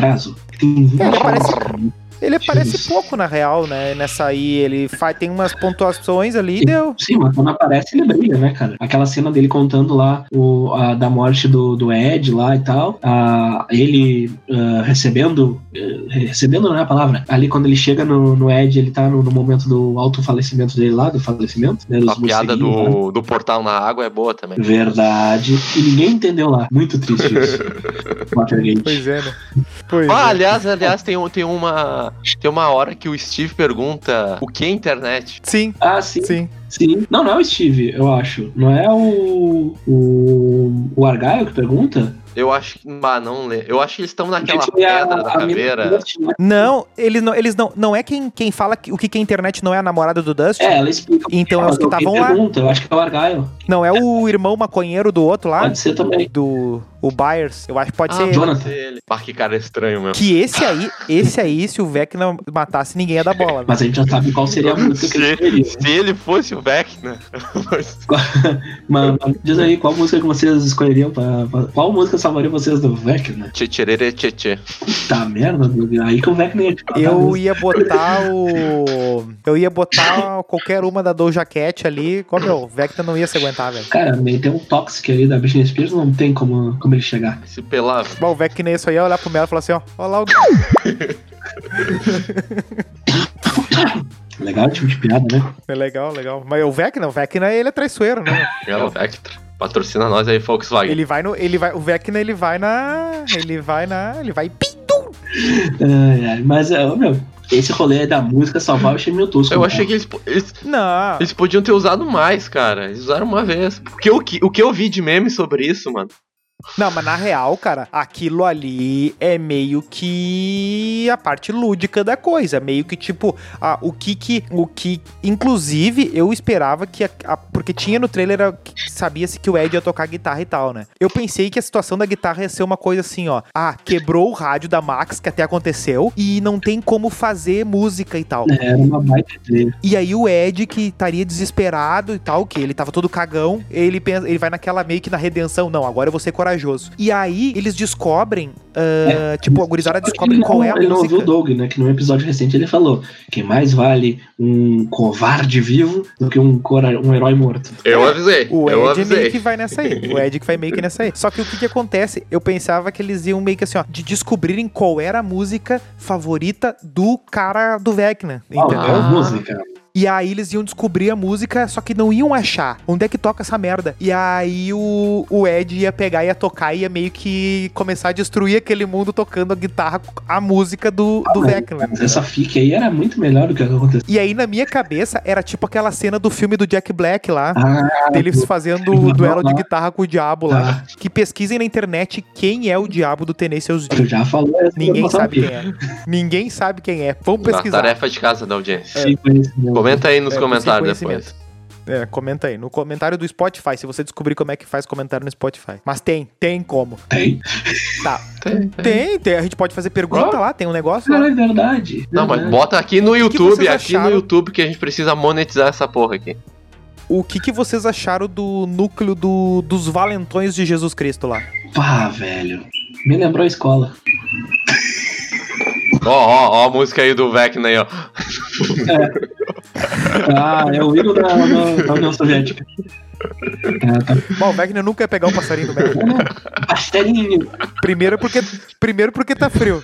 S3: Gaten Materazzo. Tem 20
S1: É, parece- Ele aparece pouco, na real, né? Nessa aí, ele faz, tem umas pontuações ali e deu.
S3: Sim, mas quando aparece ele brilha, né, cara? Aquela cena dele contando lá o, a, da morte do, do Ed lá e tal, a, ele ah, recebendo, eh, recebendo não é a palavra, ali quando ele chega no, no Ed, ele tá no, no momento do autofalecimento dele lá, do falecimento, né,
S2: A piada
S3: morceguinhos lá.
S2: do, do portal na água é boa também.
S3: Verdade. E ninguém entendeu lá. Muito triste isso. Watergate.
S1: Pois é, né? Pois
S2: Ah,
S1: é.
S2: aliás, aliás, tem, tem, uma, tem uma hora que o Steve pergunta o que é internet.
S1: Sim,
S3: Ah, sim,
S1: sim.
S3: sim. Não, não é o Steve, eu acho. Não é o. O, o Argyle que pergunta?
S2: Eu acho que. Ah, não lembro. Eu acho que eles estão naquela pedra da
S3: a
S2: caveira.
S3: né?
S1: Não, eles não, eles não, não é quem, quem fala que, o que que é internet não é a namorada do Dustin.
S3: É, ela explica.
S1: Então é os que estavam lá.
S3: pergunta, Eu acho que é o Argyle.
S1: Não é o irmão maconheiro do outro lá?
S3: Pode ser também.
S1: Do o Byers. Eu acho que pode
S2: Ah,
S1: ser ele.
S3: Jonathan.
S2: ele. Que cara estranho mesmo.
S1: Que esse aí, esse aí, se o Vecna matasse, ninguém ia dar bola. né?
S3: Mas a gente já sabe qual seria a música que ele escolheria.
S2: Se, se ele fosse o Vecna. mas-
S3: Mas, mas diz aí, qual música que vocês escolheriam pra, pra- Qual música salvaria vocês do Vecna?
S2: Tchê-tchê-rê, tchê-tchê.
S3: Tá merda, meu. aí que o Vecna ia te matar
S1: Eu
S3: mesmo.
S1: ia botar o. Eu ia botar qualquer uma da Doja Cat ali. Como meu, o Vecna não ia se aguentar, velho.
S3: Cara, meio tem um Toxic ali da Britney Spears, não tem como, como ele chegar.
S2: Se pelava.
S1: Bom, o Vecna isso aí ia olhar pro Melo e falar assim: ó, olha lá o.
S3: Legal, tipo de piada, né?
S1: É legal, legal. Mas o Vecna, o Vecna ele é traiçoeiro, né?
S2: É o Vectra. Patrocina nós aí, Volkswagen.
S1: Ele vai no. Ele vai, o Vecna ele vai na. Ele vai na. Ele vai.
S3: Ai, mas, é, meu, esse rolê da música salvar eu achei meio tosco.
S2: Eu
S3: cara.
S2: achei que eles, eles,
S1: Não.
S2: eles podiam ter usado mais, cara. Eles usaram uma vez. Porque o que, o que eu vi de meme sobre isso, mano?
S1: Não, mas na real, cara, aquilo ali é meio que a parte lúdica da coisa. Meio que tipo, ah, o que que. O que. Inclusive, eu esperava que. a- a- porque tinha no trailer, a- que sabia-se que o Ed ia tocar guitarra e tal, né? Eu pensei que a situação da guitarra ia ser uma coisa assim, ó. Ah, quebrou o rádio da Max, que até aconteceu, e não tem como fazer música e tal.
S3: É, Era uma baita.
S1: E aí o Ed, que estaria desesperado e tal, que ele tava todo cagão, ele pensa, ele vai naquela meio que na redenção, não, agora eu vou ser corajoso. E aí eles descobrem, ah, tipo, a gurizada descobre
S3: ele
S1: qual
S3: não,
S1: é a
S3: ele não ouviu o
S1: música.
S3: Doug, né? Que no episódio recente ele falou que mais vale um covarde vivo do que um, cora- um herói morto.
S2: Eu avisei.
S1: O
S2: eu
S1: Ed meio que vai nessa aí. O Ed que vai meio que nessa aí. Só que o que que acontece? Eu pensava que eles iam meio que assim, ó, de descobrirem qual era a música favorita do cara do Vecna, entendeu?
S3: Ah, música.
S1: E aí eles iam descobrir a música, só que não iam achar. Onde é que toca essa merda? E aí o, o Ed ia pegar, ia tocar, ia meio que começar a destruir aquele mundo tocando a guitarra, a música do, do Vecna.
S3: Mas essa fic aí era muito melhor do que aconteceu.
S1: E aí na minha cabeça era tipo aquela cena do filme do Jack Black lá.
S3: Ah,
S1: Deles fazendo o duelo de guitarra com o diabo lá. Que pesquisem na internet quem é o diabo do Tenacious
S3: tu
S1: D.
S3: já falou essa
S1: Ninguém sabe quem é. Ninguém sabe quem é. Vamos
S2: Na
S1: pesquisar.
S2: tarefa de casa da audiência.
S3: Sim, conhecimento.
S2: Comenta aí nos
S1: É,
S2: comentários depois.
S1: É, comenta aí. No comentário do Spotify, se você descobrir como é que faz comentário no Spotify. Mas tem, tem como.
S3: Tem.
S1: Tá.
S2: Tem, tem.
S1: Tem, tem. A gente pode fazer pergunta lá, tem um negócio lá.
S3: Cara, é verdade.
S2: Não, mas bota aqui no YouTube, aqui no
S1: acharam?
S2: YouTube que a gente precisa monetizar essa porra aqui.
S1: O que, que vocês acharam do núcleo do- dos valentões de Jesus Cristo lá?
S3: Pá, velho. Me lembrou a escola.
S2: Ó, ó, ó a música aí do Vecna aí, ó.
S3: Ah, é o hino da, da, da União Soviética. É, tá.
S1: Bom, o Wagner nunca ia pegar o passarinho do Beto.
S3: Pastelinho.
S1: Primeiro porque, primeiro porque tá frio.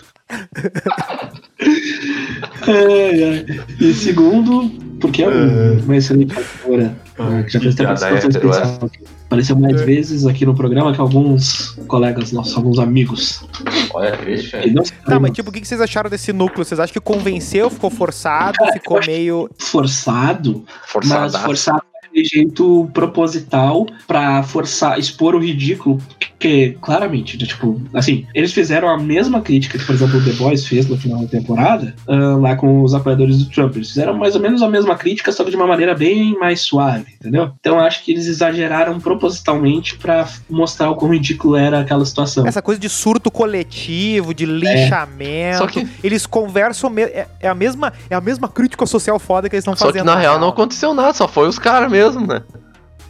S3: Ai, ai. E segundo, porque é um- uma excelente atora. né, que já fez até participação especial aqui. Apareceu mais
S1: É.
S3: vezes aqui no programa que alguns colegas nossos, alguns amigos.
S2: Olha, deixa
S1: Tá, mas tipo, o que vocês acharam desse núcleo? Vocês acham que convenceu, ficou forçado, ficou meio.
S3: forçado, mas
S2: forçadaço.
S3: forçado daquele jeito proposital pra forçar, expor o ridículo, porque claramente, né, tipo, assim, eles fizeram a mesma crítica que, por exemplo, o The Boys fez no final da temporada, ah, lá com os apoiadores do Trump. Eles fizeram mais ou menos a mesma crítica, só que de uma maneira bem mais suave, entendeu? Então eu acho que eles exageraram propositalmente pra mostrar o quão ridículo era aquela situação.
S1: Essa coisa de surto coletivo, de linchamento.
S2: Só que-
S1: Eles conversam. É, é a mesma, é a mesma crítica social foda que eles estão
S2: Só
S1: fazendo.
S2: que na real não aconteceu nada, só foi os caras mesmo, né?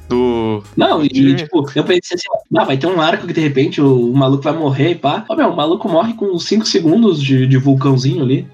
S2: Do.
S3: Não, e tipo, eu pensei assim, ah, vai ter um arco que de repente o, o maluco vai morrer e pá. Ó, meu, o maluco morre com 5 segundos de, de vulcãozinho ali.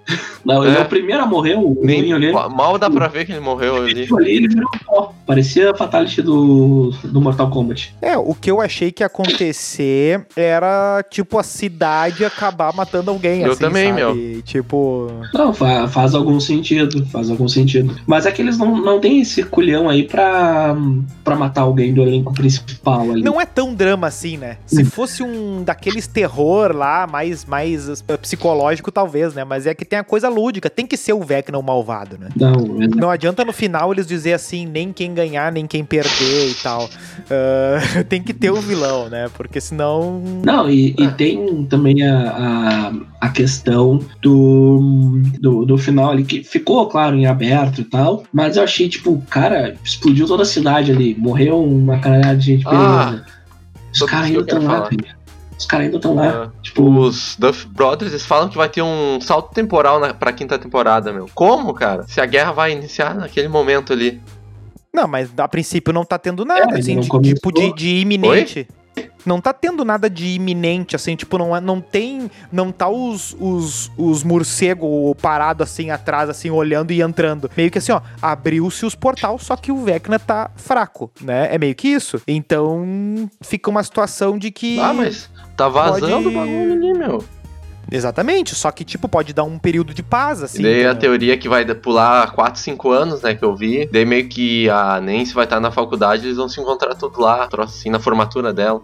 S3: Não, ele é
S2: É.
S3: o primeiro a morrer, o
S2: Nem,
S3: ali.
S2: mal dá pra ver que ele morreu ali.
S3: Ali ele virou pó. Parecia a Fatality do, do Mortal Kombat.
S1: É, o que eu achei que ia acontecer era, tipo, a cidade acabar matando alguém,
S2: Eu
S1: assim,
S2: também,
S1: sabe?
S2: meu.
S1: Tipo...
S3: Não, fa- faz algum sentido, faz algum sentido. Mas é que eles não, não têm esse culhão aí pra, pra matar alguém do elenco principal ali.
S1: Não é tão drama assim, né? Se fosse um daqueles terror lá, mais, mais eh, psicológico, talvez, né? Mas é que tem a coisa lúdica, tem que ser o Vecna o malvado, né?
S3: Não, exa-
S1: Não adianta no final eles dizer assim, nem quem ganhar, nem quem perder e tal. Ah, tem que ter o vilão, né? Porque senão.
S3: não e, e tem também a, a, a questão do, do, do final ali, que ficou, claro, em aberto e tal. Mas eu achei, tipo, cara explodiu toda a cidade ali. Morreu uma caralhada de gente
S2: Ah.
S3: Os caras ainda estão lá. Os caras ainda estão lá.
S2: Ah,
S3: Tipo,
S2: Os Duff Brothers eles falam que vai ter um salto temporal na, pra quinta temporada, meu. Como, cara? Se a guerra vai iniciar naquele momento ali.
S1: Não, mas a princípio não tá tendo nada,
S3: É,
S1: assim, de, tipo, de, de iminente. Não tá tendo nada de iminente, assim, tipo, não, é- não tem. Não tá os, os, os morcegos parados assim atrás, assim, olhando e entrando. Meio que assim, ó, abriu-se os portal, só que o Vecna tá fraco, né? É meio que isso. Então fica uma situação de que.
S2: Ah, mas tá vazando
S1: Pode-
S2: o bagulho ali, meu.
S1: Exatamente, só que, tipo, pode dar um período de paz, assim.
S2: E daí a
S1: entendeu?
S2: teoria que vai pular 4, 5 anos, né, que eu vi. Daí meio que a Nancy vai estar na faculdade, eles vão se encontrar tudo lá, assim, na formatura dela.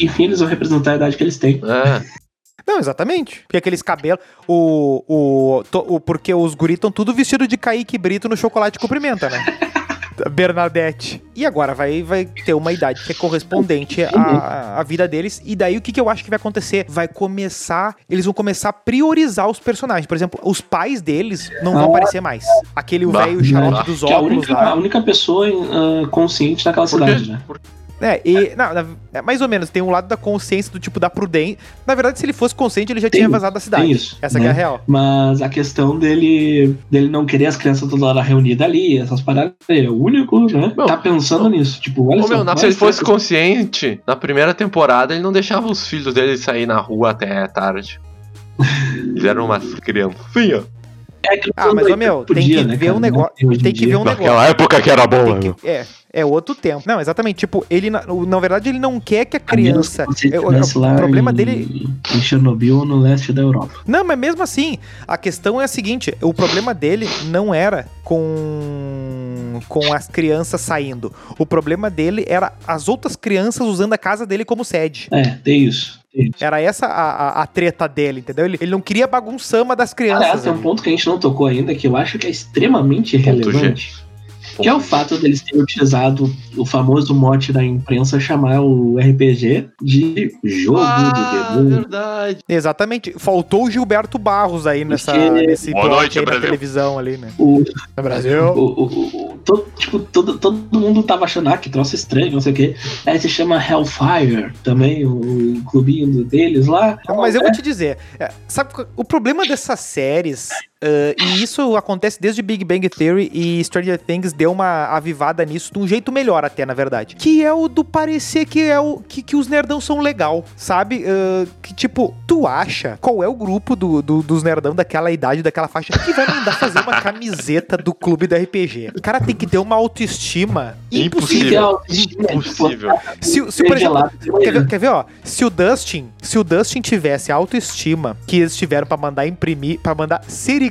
S3: enfim, eles vão representar a idade que eles têm.
S2: É,
S1: Não, exatamente. Porque aqueles cabelos. O, o, to- o- porque os guris estão tudo vestido de Kaique Brito no chocolate com pimenta, né? Bernadette. E agora vai, vai ter uma idade que é correspondente à, à vida deles. E daí o que, que eu acho que vai acontecer? Vai começar. Eles vão começar a priorizar os personagens. Por exemplo, os pais deles não vão
S3: Ah.
S1: aparecer mais. Aquele velho xarope
S2: bah.
S1: dos
S3: é a
S1: óculos
S3: única, a
S1: lá.
S3: única pessoa ah, consciente daquela cidade, né?
S2: Por-
S1: É, e. Não, na- é, mais ou menos, tem um lado da consciência do tipo da prudência. Na verdade, se ele fosse consciente, ele já
S3: Tem-
S1: tinha vazado da cidade.
S3: tem isso,
S1: Essa
S3: né?
S1: que é a real.
S3: Mas a questão dele, dele não querer as crianças toda hora reunidas ali, essas paradas, ele é o único, né?
S2: Meu,
S3: tá pensando nisso. Tipo, olha
S2: Ô,
S3: só.
S2: meu, se ele fosse consciente, na primeira temporada ele não deixava os filhos dele sair na rua até tarde. Eles eram umas criancinhas.
S3: É que
S1: Ah, mas, ô, meu, tem que
S3: né,
S1: ver
S3: cara?
S1: um negócio. Tem que
S3: dia.
S1: ver um negócio.
S2: Naquela época que era boa,
S1: que- é, é outro tempo. Não, exatamente. Tipo, ele, na, na verdade, ele não quer que a
S3: A
S1: criança.
S3: que você
S1: é, o- problema
S3: em,
S1: dele.
S3: Em Chernobyl ou no leste da Europa.
S1: Não, mas mesmo assim, a questão é a seguinte: o problema dele não era com. com as crianças saindo. O problema dele era as outras crianças usando a casa dele como sede.
S3: É, tem isso.
S1: Era essa a, a- a treta dele, entendeu? Ele, ele não queria bagunçama das crianças.
S3: Aliás, tem um ponto que a gente não tocou ainda, que eu acho que é extremamente
S2: Ponto G.
S3: Que é o fato deles terem utilizado o famoso mote da imprensa chamar o RPG de jogo
S2: Ah,
S3: do demônio.
S2: verdade.
S1: Exatamente. Faltou o Gilberto Barros aí nessa,
S3: Porque-
S1: nesse
S2: Boa noite, Brasil.
S1: televisão ali, né?
S3: O,
S1: No Brasil.
S3: o, o, o- todo, tipo, todo, todo mundo tava achando ah, que troço estranho, não sei o quê. Aí se chama Hellfire também, o, clubinho deles lá.
S1: Mas eu vou te dizer, é, sabe, o problema dessas séries, ah, e isso acontece desde Big Bang Theory e Stranger Things deu uma avivada nisso de um jeito melhor até, na verdade. Que é o do parecer que é o que, que os nerdão são legal, sabe? Ah, que tipo, tu acha qual é o grupo do, do- dos nerdão daquela idade, daquela faixa, que vai mandar fazer uma camiseta do clube do RPG? O cara tem que ter uma autoestima impossível.
S2: Impossível. Impossível.
S1: Se, se por exemplo, Quer ver, quer ver, ó? Se o Dustin, se o Dustin tivesse a autoestima que eles tiveram pra mandar imprimir, pra mandar serigrafar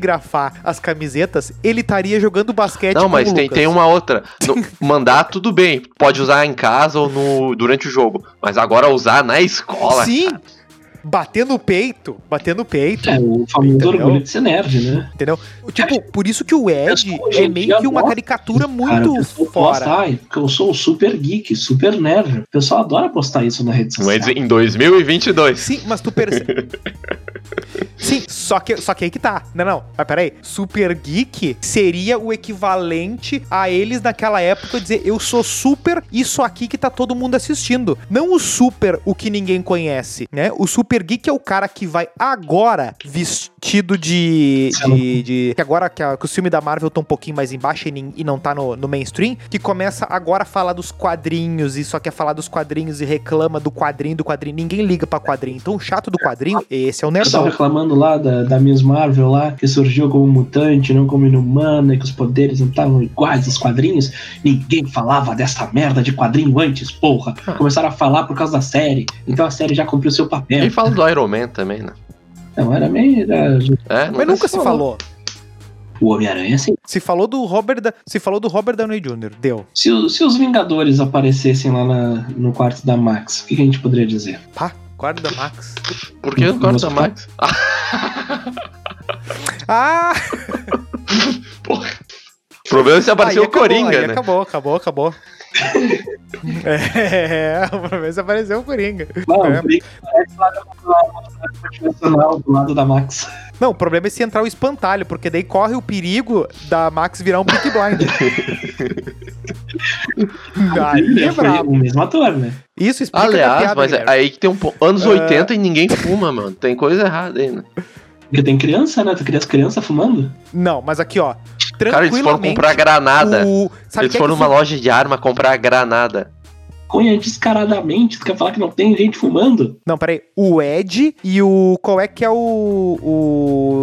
S1: as camisetas, ele estaria jogando basquete
S2: Não,
S1: com
S2: mas
S1: o
S2: tem,
S1: Lucas.
S2: tem uma outra. No- mandar tudo bem. Pode usar em casa ou no, durante o jogo. Mas agora usar na escola.
S1: Sim. Bater no peito, bater no peito,
S3: É o famoso
S1: Entendeu?
S3: orgulho de ser nerd, né?
S1: entendeu? Tipo, por isso que o Ed é meio que uma caricatura
S3: Cara,
S1: muito
S3: pessoal
S1: fora.
S3: porque eu sou o super geek, super nerd. O pessoal adora postar isso na rede social.
S2: Mas em 2022.
S1: Sim, mas tu percebe. Sim, só que, só que aí que tá. Não, não. Mas peraí. Super Geek seria o equivalente a eles naquela época dizer eu sou super isso aqui que tá todo mundo assistindo. Não o super o que ninguém conhece, né? O Super Geek é o cara que vai agora vis- tido de. De, de- que agora que, a- que o filme da Marvel tá um pouquinho mais embaixo e, e não tá no, no mainstream, que começa agora a falar dos quadrinhos e só quer falar dos quadrinhos e reclama do quadrinho, do quadrinho. Ninguém liga pra quadrinho. Então o chato do quadrinho, esse é o nerdão.
S3: reclamando lá da, da Miss Marvel lá, que surgiu como mutante, não como inumana, e que os poderes não estavam iguais aos quadrinhos. Ninguém falava dessa merda de quadrinho antes, porra.
S2: Ah.
S3: Começaram a falar por causa da série. Então a série já cumpriu seu papel.
S2: E fala do Iron Man também, né?
S3: Não, era meio. Era...
S2: É,
S1: Mas nunca se falou.
S3: O Homem-Aranha, assim.
S1: Se falou do Robert, da- se falou do Robert Downey Jr. Deu.
S3: Se, o- se os Vingadores aparecessem lá na- no quarto da Max, o que, que a gente poderia dizer?
S1: Pá, guarda Max.
S2: Por que não corta
S3: Nossa,
S2: Max? Ah,
S1: Ah!
S2: porra. O problema é se apareceu
S1: aí
S2: o Coringa,
S1: aí
S2: né?
S1: Acabou, acabou, acabou. é, o problema é se apareceu o Coringa.
S3: Não,
S1: É.
S3: o Coringa aparece lá do lado da Max.
S1: Não, o problema é se entrar o espantalho, porque daí corre o perigo da Max virar um Peaky Blind. Aí é brabo.
S3: o mesmo ator, né?
S1: Isso explica
S2: Aliás,
S1: piada,
S2: mas é
S1: Guilherme.
S2: aí que tem um anos
S1: Ah.
S2: 80 e ninguém fuma, mano. Tem coisa errada aí, né?
S3: Porque tem criança, né? Tu cria as crianças fumando?
S1: Não, mas aqui, ó.
S2: Cara, eles foram comprar granada.
S1: o... Sabe
S2: Eles
S1: é
S2: foram
S1: que
S2: numa loja de arma comprar granada.
S3: Cunha descaradamente, tu quer falar que não tem gente fumando?
S1: Não, peraí. O Ed e o. Qual é que é o.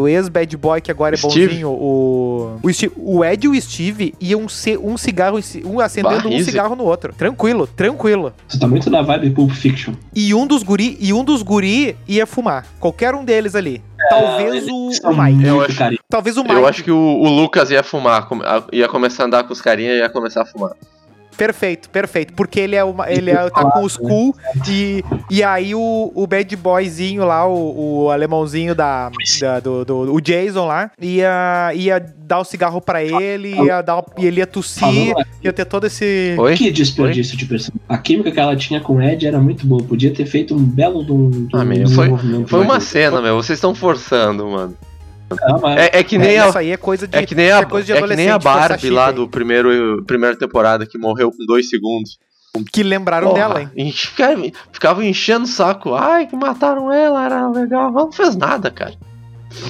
S1: O ex-bad boy que agora é
S2: Steve.
S1: bonzinho? O. O, Steve- o Ed e o Steve iam ser um cigarro, um acendendo
S2: Bah,
S1: um
S2: easy.
S1: cigarro no outro. Tranquilo, tranquilo.
S3: Tu tá muito na vibe Pulp Fiction.
S1: E um dos guri, e um dos guri ia fumar. Qualquer um deles ali. Talvez o, o Mike.
S2: Eu acho-.
S1: Talvez o Mike.
S2: Eu acho que o, o Lucas ia fumar, ia começar a andar com os carinha e ia começar a fumar.
S1: Perfeito, perfeito. Porque ele é uma, ele é, tá com os cool e, e aí o, o bad boyzinho lá, o, o alemãozinho da, da- do, do- o Jason lá, ia, ia dar o cigarro pra ele, ia dar, e ele ia tossir,
S3: Falou,
S1: ia ter todo esse.
S2: Oi?
S3: Que desperdício de personagem. A química que ela tinha com o Ed era muito boa. Podia ter feito um belo um, de um
S2: Ah, meu, foi-. Foi uma cena, meu. Vocês estão forçando, mano. É, é que nem
S1: É,
S2: a.
S1: isso aí é coisa de.
S2: É que nem a,
S1: é coisa de
S2: é que nem a Barbie lá
S1: aí.
S2: do primeiro primeira temporada que morreu com dois segundos.
S1: Que lembraram
S2: Porra,
S1: dela, hein?
S2: e Ficava, ficava enchendo o saco. Ai, que mataram ela, era legal. Ela não fez nada, cara.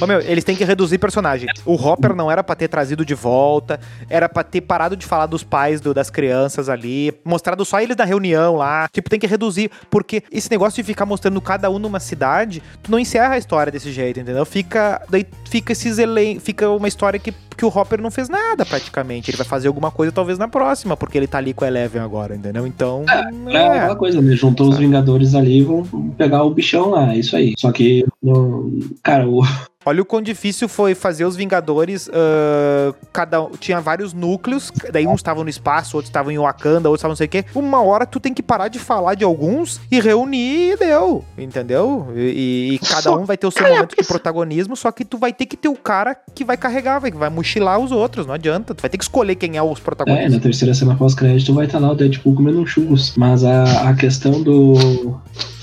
S1: Ô, meu, eles têm que reduzir personagem. O Hopper não era pra ter trazido de volta, era pra ter parado de falar dos pais do- das crianças ali, mostrado só eles na reunião lá. Tipo, tem que reduzir, porque esse negócio de ficar mostrando cada um numa cidade, tu não encerra a história desse jeito, entendeu? Fica, daí fica esses elen fica uma história que, que o Hopper não fez nada praticamente. Ele vai fazer alguma coisa talvez na próxima, porque ele tá ali com a Eleven agora, entendeu? Então,
S3: É
S1: é.
S3: aquela coisa, né? Juntou os Vingadores ali e vão pegar o bichão lá, é isso aí. Só que, no- cara, o,
S1: Olha o quão difícil foi fazer os Vingadores. ah, cada um, tinha vários núcleos, daí uns estavam no espaço, outros estavam em Wakanda, outros estavam não sei o quê. Uma hora tu tem que parar de falar de alguns e reunir e deu, entendeu? E, e cada um vai ter o seu momento de protagonismo, só que tu vai ter que ter o cara que vai carregar, vai, que vai mochilar os outros, não adianta. Tu vai ter que escolher quem é os
S3: é,
S1: protagonistas.
S3: na terceira cena pós-crédito vai estar lá o Deadpool comendo um churros. Mas a, a questão do.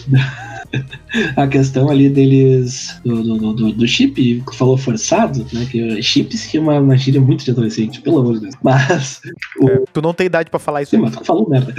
S3: A questão ali deles. Do, do, do- do, chip, que falou forçado, né? Que chips que é uma, uma gíria muito de adolescente, pelo amor de Deus. Mas.
S1: É, tu não tem idade pra falar isso
S3: Sim,
S1: aí.
S3: mas tu falou merda.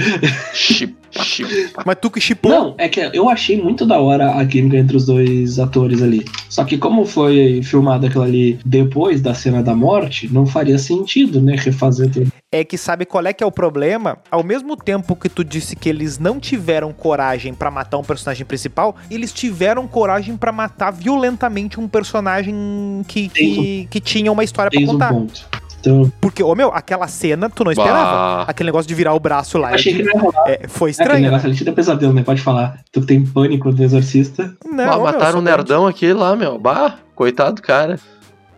S2: Chip, chip.
S1: Mas tu que chipou.
S3: Não, é que eu achei muito da hora a química entre os dois atores ali. Só que como foi filmado aquilo ali depois da cena da morte, não faria sentido, né? Refazer tudo.
S1: é que sabe qual é que é o problema? Ao mesmo tempo que tu disse que eles não tiveram coragem pra matar um personagem principal, eles tiveram coragem pra matar violentamente um personagem que, que, que tinha uma história
S3: um
S1: contar.
S3: ponto. Então,
S1: Porque, ô meu, aquela cena tu não esperava.
S2: Bah.
S1: Aquele negócio de virar o braço lá.
S3: achei que não ia rolar.
S1: é, foi
S3: É, aquele
S1: estranho.
S3: negócio ali te dá pesadelo, né? Pode falar. Tu que tem pânico do exorcista.
S1: Não,
S2: Bah, mataram o nerdão aquele lá, meu. Bah, coitado do cara.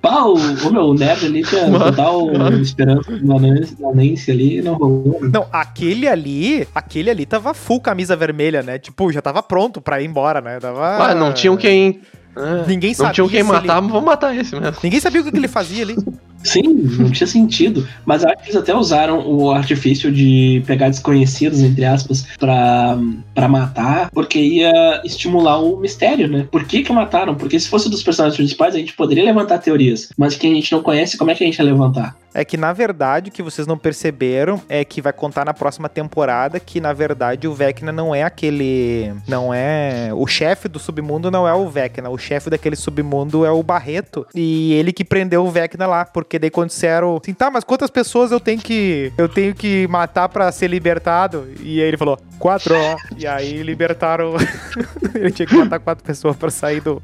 S3: Pá, o, o meu, nerd ali tinha total esperança na Nancy, na Nancy ali e não rolou.
S1: Não, aquele ali, aquele ali tava full camisa vermelha, né? Tipo, já tava pronto pra ir embora, né? Tava...
S2: Ah, não tinham quem. é,
S1: Ninguém
S2: não
S1: sabia
S2: tinham quem
S1: se ele-
S2: matar, mas vamos matar esse mesmo.
S1: Ninguém sabia o que, que ele fazia ali.
S3: Sim, não tinha sentido. Mas acho que eles até usaram o artifício de pegar desconhecidos, entre aspas, pra, pra matar, porque ia estimular o mistério, né? Por que que mataram? Porque se fosse dos personagens principais, a gente poderia levantar teorias. Mas quem a gente não conhece, como é que a gente ia levantar?
S1: É que, na verdade, o que vocês não perceberam é que vai contar na próxima temporada que, na verdade, o Vecna não é aquele. Não é. O chefe do submundo não é o Vecna. O chefe daquele submundo é o Barreto. E ele que prendeu o Vecna lá. Porque daí quando disseram assim, tá, mas quantas pessoas eu tenho que. Eu tenho que matar pra ser libertado? E aí ele falou, quatro. e aí libertaram. ele tinha que matar quatro pessoas pra sair do,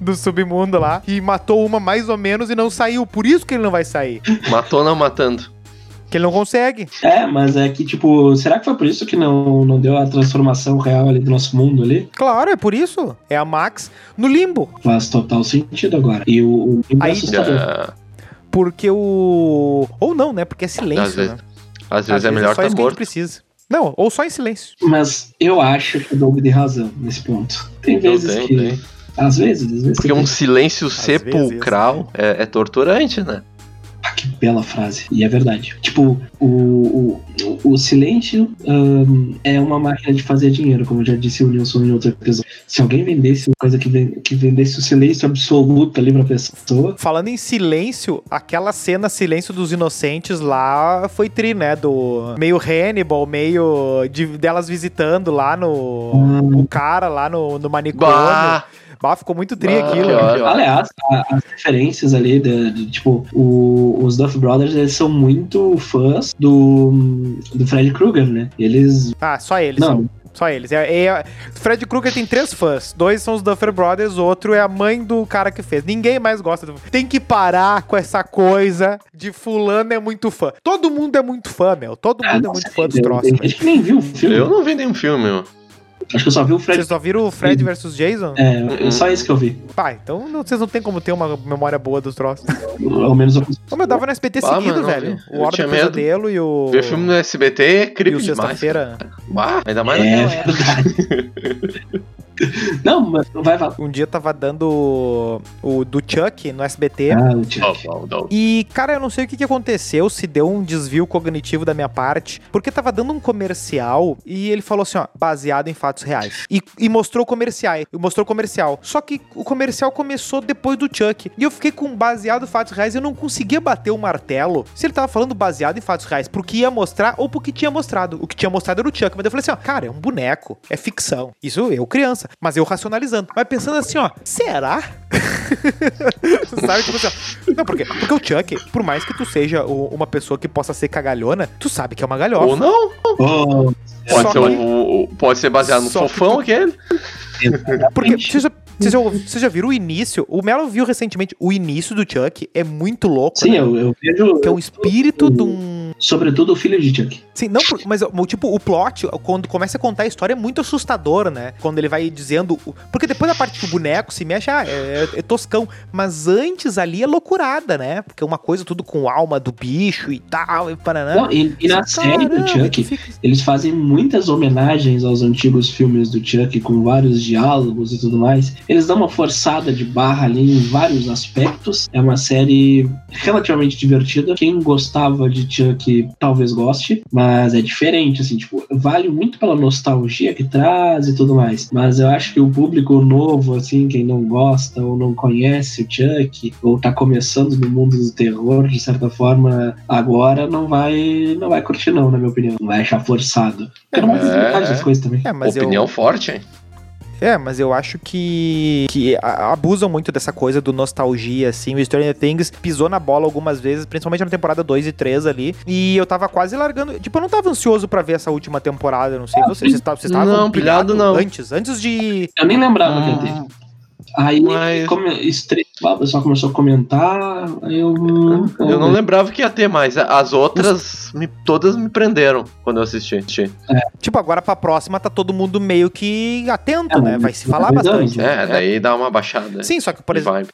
S1: do submundo lá. E matou uma mais ou menos e não saiu. Por isso que ele não vai sair.
S2: Matou não matando.
S1: Que ele não consegue.
S3: É, mas é que, tipo, será que foi por isso que não, não deu a transformação real ali do nosso mundo ali?
S1: Claro, é por isso. É a Max no limbo.
S3: Faz total sentido agora. E o, o limbo é
S1: Aí-
S3: assustador.
S2: É,
S1: Porque o. Ou não, né? Porque é silêncio.
S2: às vezes,
S1: né?
S2: às vezes é melhor
S1: só isso que a gente
S2: morto.
S1: precisa. Não, ou só em silêncio.
S3: Mas eu acho que o Doug tem razão nesse ponto. Tem
S2: Não
S3: vezes
S2: tem,
S3: que.
S2: tem.
S3: Às vezes, às vezes.
S2: Porque um silêncio
S1: vezes.
S2: sepulcral é, é torturante, né?
S3: Ah, que bela frase. E é verdade. Tipo, o, o, o, silêncio ahn, é uma máquina de fazer dinheiro, como já disse o Nilson em outro episódio. Se alguém vendesse uma coisa que, ven- que vendesse o silêncio absoluto ali pra pessoa.
S1: Falando em silêncio, aquela cena Silêncio dos Inocentes lá foi tri, né? Do meio Hannibal, meio de, delas visitando lá no.
S3: Hum.
S1: O cara lá no, no manicômio.
S2: Bah,
S1: Bah, ficou muito tri
S2: Bah,
S1: aquilo.
S3: Aliás, as referências ali, de, de, tipo, o- os Duff Brothers, eles são muito fãs do, do Fred Krueger, né? Eles.
S1: Ah, só eles
S3: Não.
S1: Só eles. É, é- Fred Krueger tem três fãs. Dois são os Duffer Brothers, o outro é a mãe do cara que fez. Ninguém mais gosta do. Tem que parar com essa coisa de fulano é muito fã. Todo mundo é muito fã, meu. Todo mundo é muito fã dos troços. velho.
S3: gente que nem viu o filme.
S2: eu não vi nenhum filme, meu.
S3: Acho que eu só vi o Fred.
S1: Vocês só viram o Fred versus Jason?
S3: É,
S2: Uhum.
S3: só isso que eu vi.
S1: Pá, então não- vocês não tem como ter uma memória boa dos troços.
S3: Ao menos eu
S1: Como eu dava no SBT
S2: Ah,
S1: seguido,
S2: mano,
S1: velho.
S2: eu
S1: O Hora do
S2: medo.
S1: Pesadelo e o.
S2: Ver filme no SBT é
S1: E
S2: creepy
S1: o
S2: demais.
S1: Sexta-feira.
S2: Bah, ainda mais
S3: É
S2: época.
S3: verdade. Não, mas vai, vai.
S1: Um dia tava dando o do Chuck no SBT.
S3: Ah, o Chuck.
S2: Não, não, não.
S1: E, cara, eu não sei o que, que aconteceu, se deu um desvio cognitivo da minha parte, porque tava dando um comercial e ele falou assim, ó, baseado em fatos reais. E, e mostrou comerciais, e mostrou comercial. Só que o comercial começou depois do Chuck. E eu fiquei com baseado em fatos reais e eu não conseguia bater o martelo se ele tava falando baseado em fatos reais, porque ia mostrar ou porque tinha mostrado. O que tinha mostrado era o Chuck, mas eu falei assim, ó, cara, é um boneco, é ficção. Isso eu, criança, mas eu racionalizando. Mas pensando assim, ó, será? Sabe, tipo assim, ó, não, porque, porque o Chuck, por mais que tu seja o- uma pessoa que possa ser cagalhona, tu sabe que é uma galhofa.
S2: Ou não.
S3: Oh,
S2: Pode
S1: Só
S2: ser,
S1: que-
S2: o, o- pode ser baseado no
S1: Só que
S2: fofão
S1: tu-
S2: aquele.
S1: Porque vocês já, vocês já, vocês já viram o início? O Melo viu recentemente o início do Chuck, é muito louco.
S3: sim,
S1: né?
S3: eu, eu vejo.
S1: Que é um espírito de um.
S3: Sobretudo o filho de Chuck.
S1: Sim, não, mas tipo, o plot, quando começa a contar a história, é muito assustador, né? Quando ele vai dizendo. Porque depois da parte que o boneco se mexe, ah, é, é toscão. Mas antes ali é loucurada, né? Porque é uma coisa tudo com alma do bicho e tal, e paraná.
S3: Não, e, e na série do
S1: Caramba,
S3: Chuck,
S1: fica-
S3: eles fazem muitas homenagens aos antigos filmes do Chuck, com vários diálogos e tudo mais. Eles dão uma forçada de barra ali em vários aspectos. É uma série relativamente divertida. Quem gostava de Chuck talvez goste, mas é diferente, assim, tipo, vale muito pela nostalgia que traz e tudo mais. Mas eu acho que o público novo, assim, quem não gosta ou não conhece o Chuck, ou tá começando no mundo do terror, de certa forma, agora não vai não vai curtir não, na minha opinião. Não vai achar forçado. Porque não vai
S2: É.
S3: é, coisas também.
S1: É, mas
S2: Opinião
S1: eu.
S2: forte, hein?
S1: É, mas eu acho que, que abusam muito dessa coisa do nostalgia, assim. O Stranger Things pisou na bola algumas vezes, principalmente na temporada 2 e 3 ali. E eu tava quase largando. Tipo, eu não tava ansioso pra ver essa última temporada, eu não sei. Vocês, vocês estavam vocês estavam
S2: Não, pilhado não.
S1: Antes, antes de.
S3: Eu nem lembrava que ia
S2: Hum,
S3: ter. Aí
S2: Mas-
S3: come, o pessoal começou a comentar, aí eu.
S2: eu não lembrava que ia ter, mas as outras me- todas me prenderam quando eu assisti. assisti.
S1: Tipo, agora pra próxima tá todo mundo meio que atento,
S3: É,
S1: né? Vai se falar
S3: avisando,
S1: bastante.
S3: né?
S2: É, daí dá uma baixada.
S1: Sim, só que, por exemplo,
S2: vibe.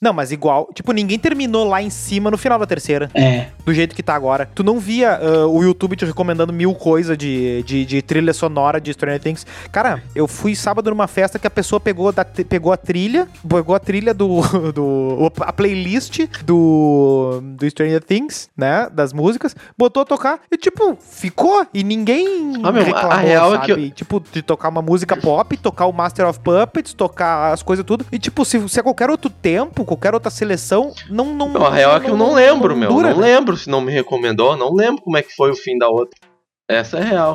S1: Não, mas igual, tipo, ninguém terminou lá em cima no final da terceira,
S3: É,
S1: do jeito que tá agora. Tu não via ah, o YouTube te recomendando mil coisas de, de, de trilha sonora de Stranger Things. Cara, eu fui sábado numa festa que a pessoa pegou, da, pegou a trilha, pegou a trilha do, do. a playlist do, do Stranger Things, né? Das músicas, botou a tocar e, tipo, ficou. E ninguém
S2: Ah, meu, a real é que
S1: Tipo, de tocar uma música pop, tocar o Master of Puppets, tocar as coisas tudo. E, tipo, se, se é qualquer outro tempo, qualquer outra seleção, não. não
S2: Não, a real é que eu não lembro, meu.
S1: dura,
S2: não
S1: né?
S2: lembro se não me recomendou, não lembro como é que foi o fim da outra. Essa é real.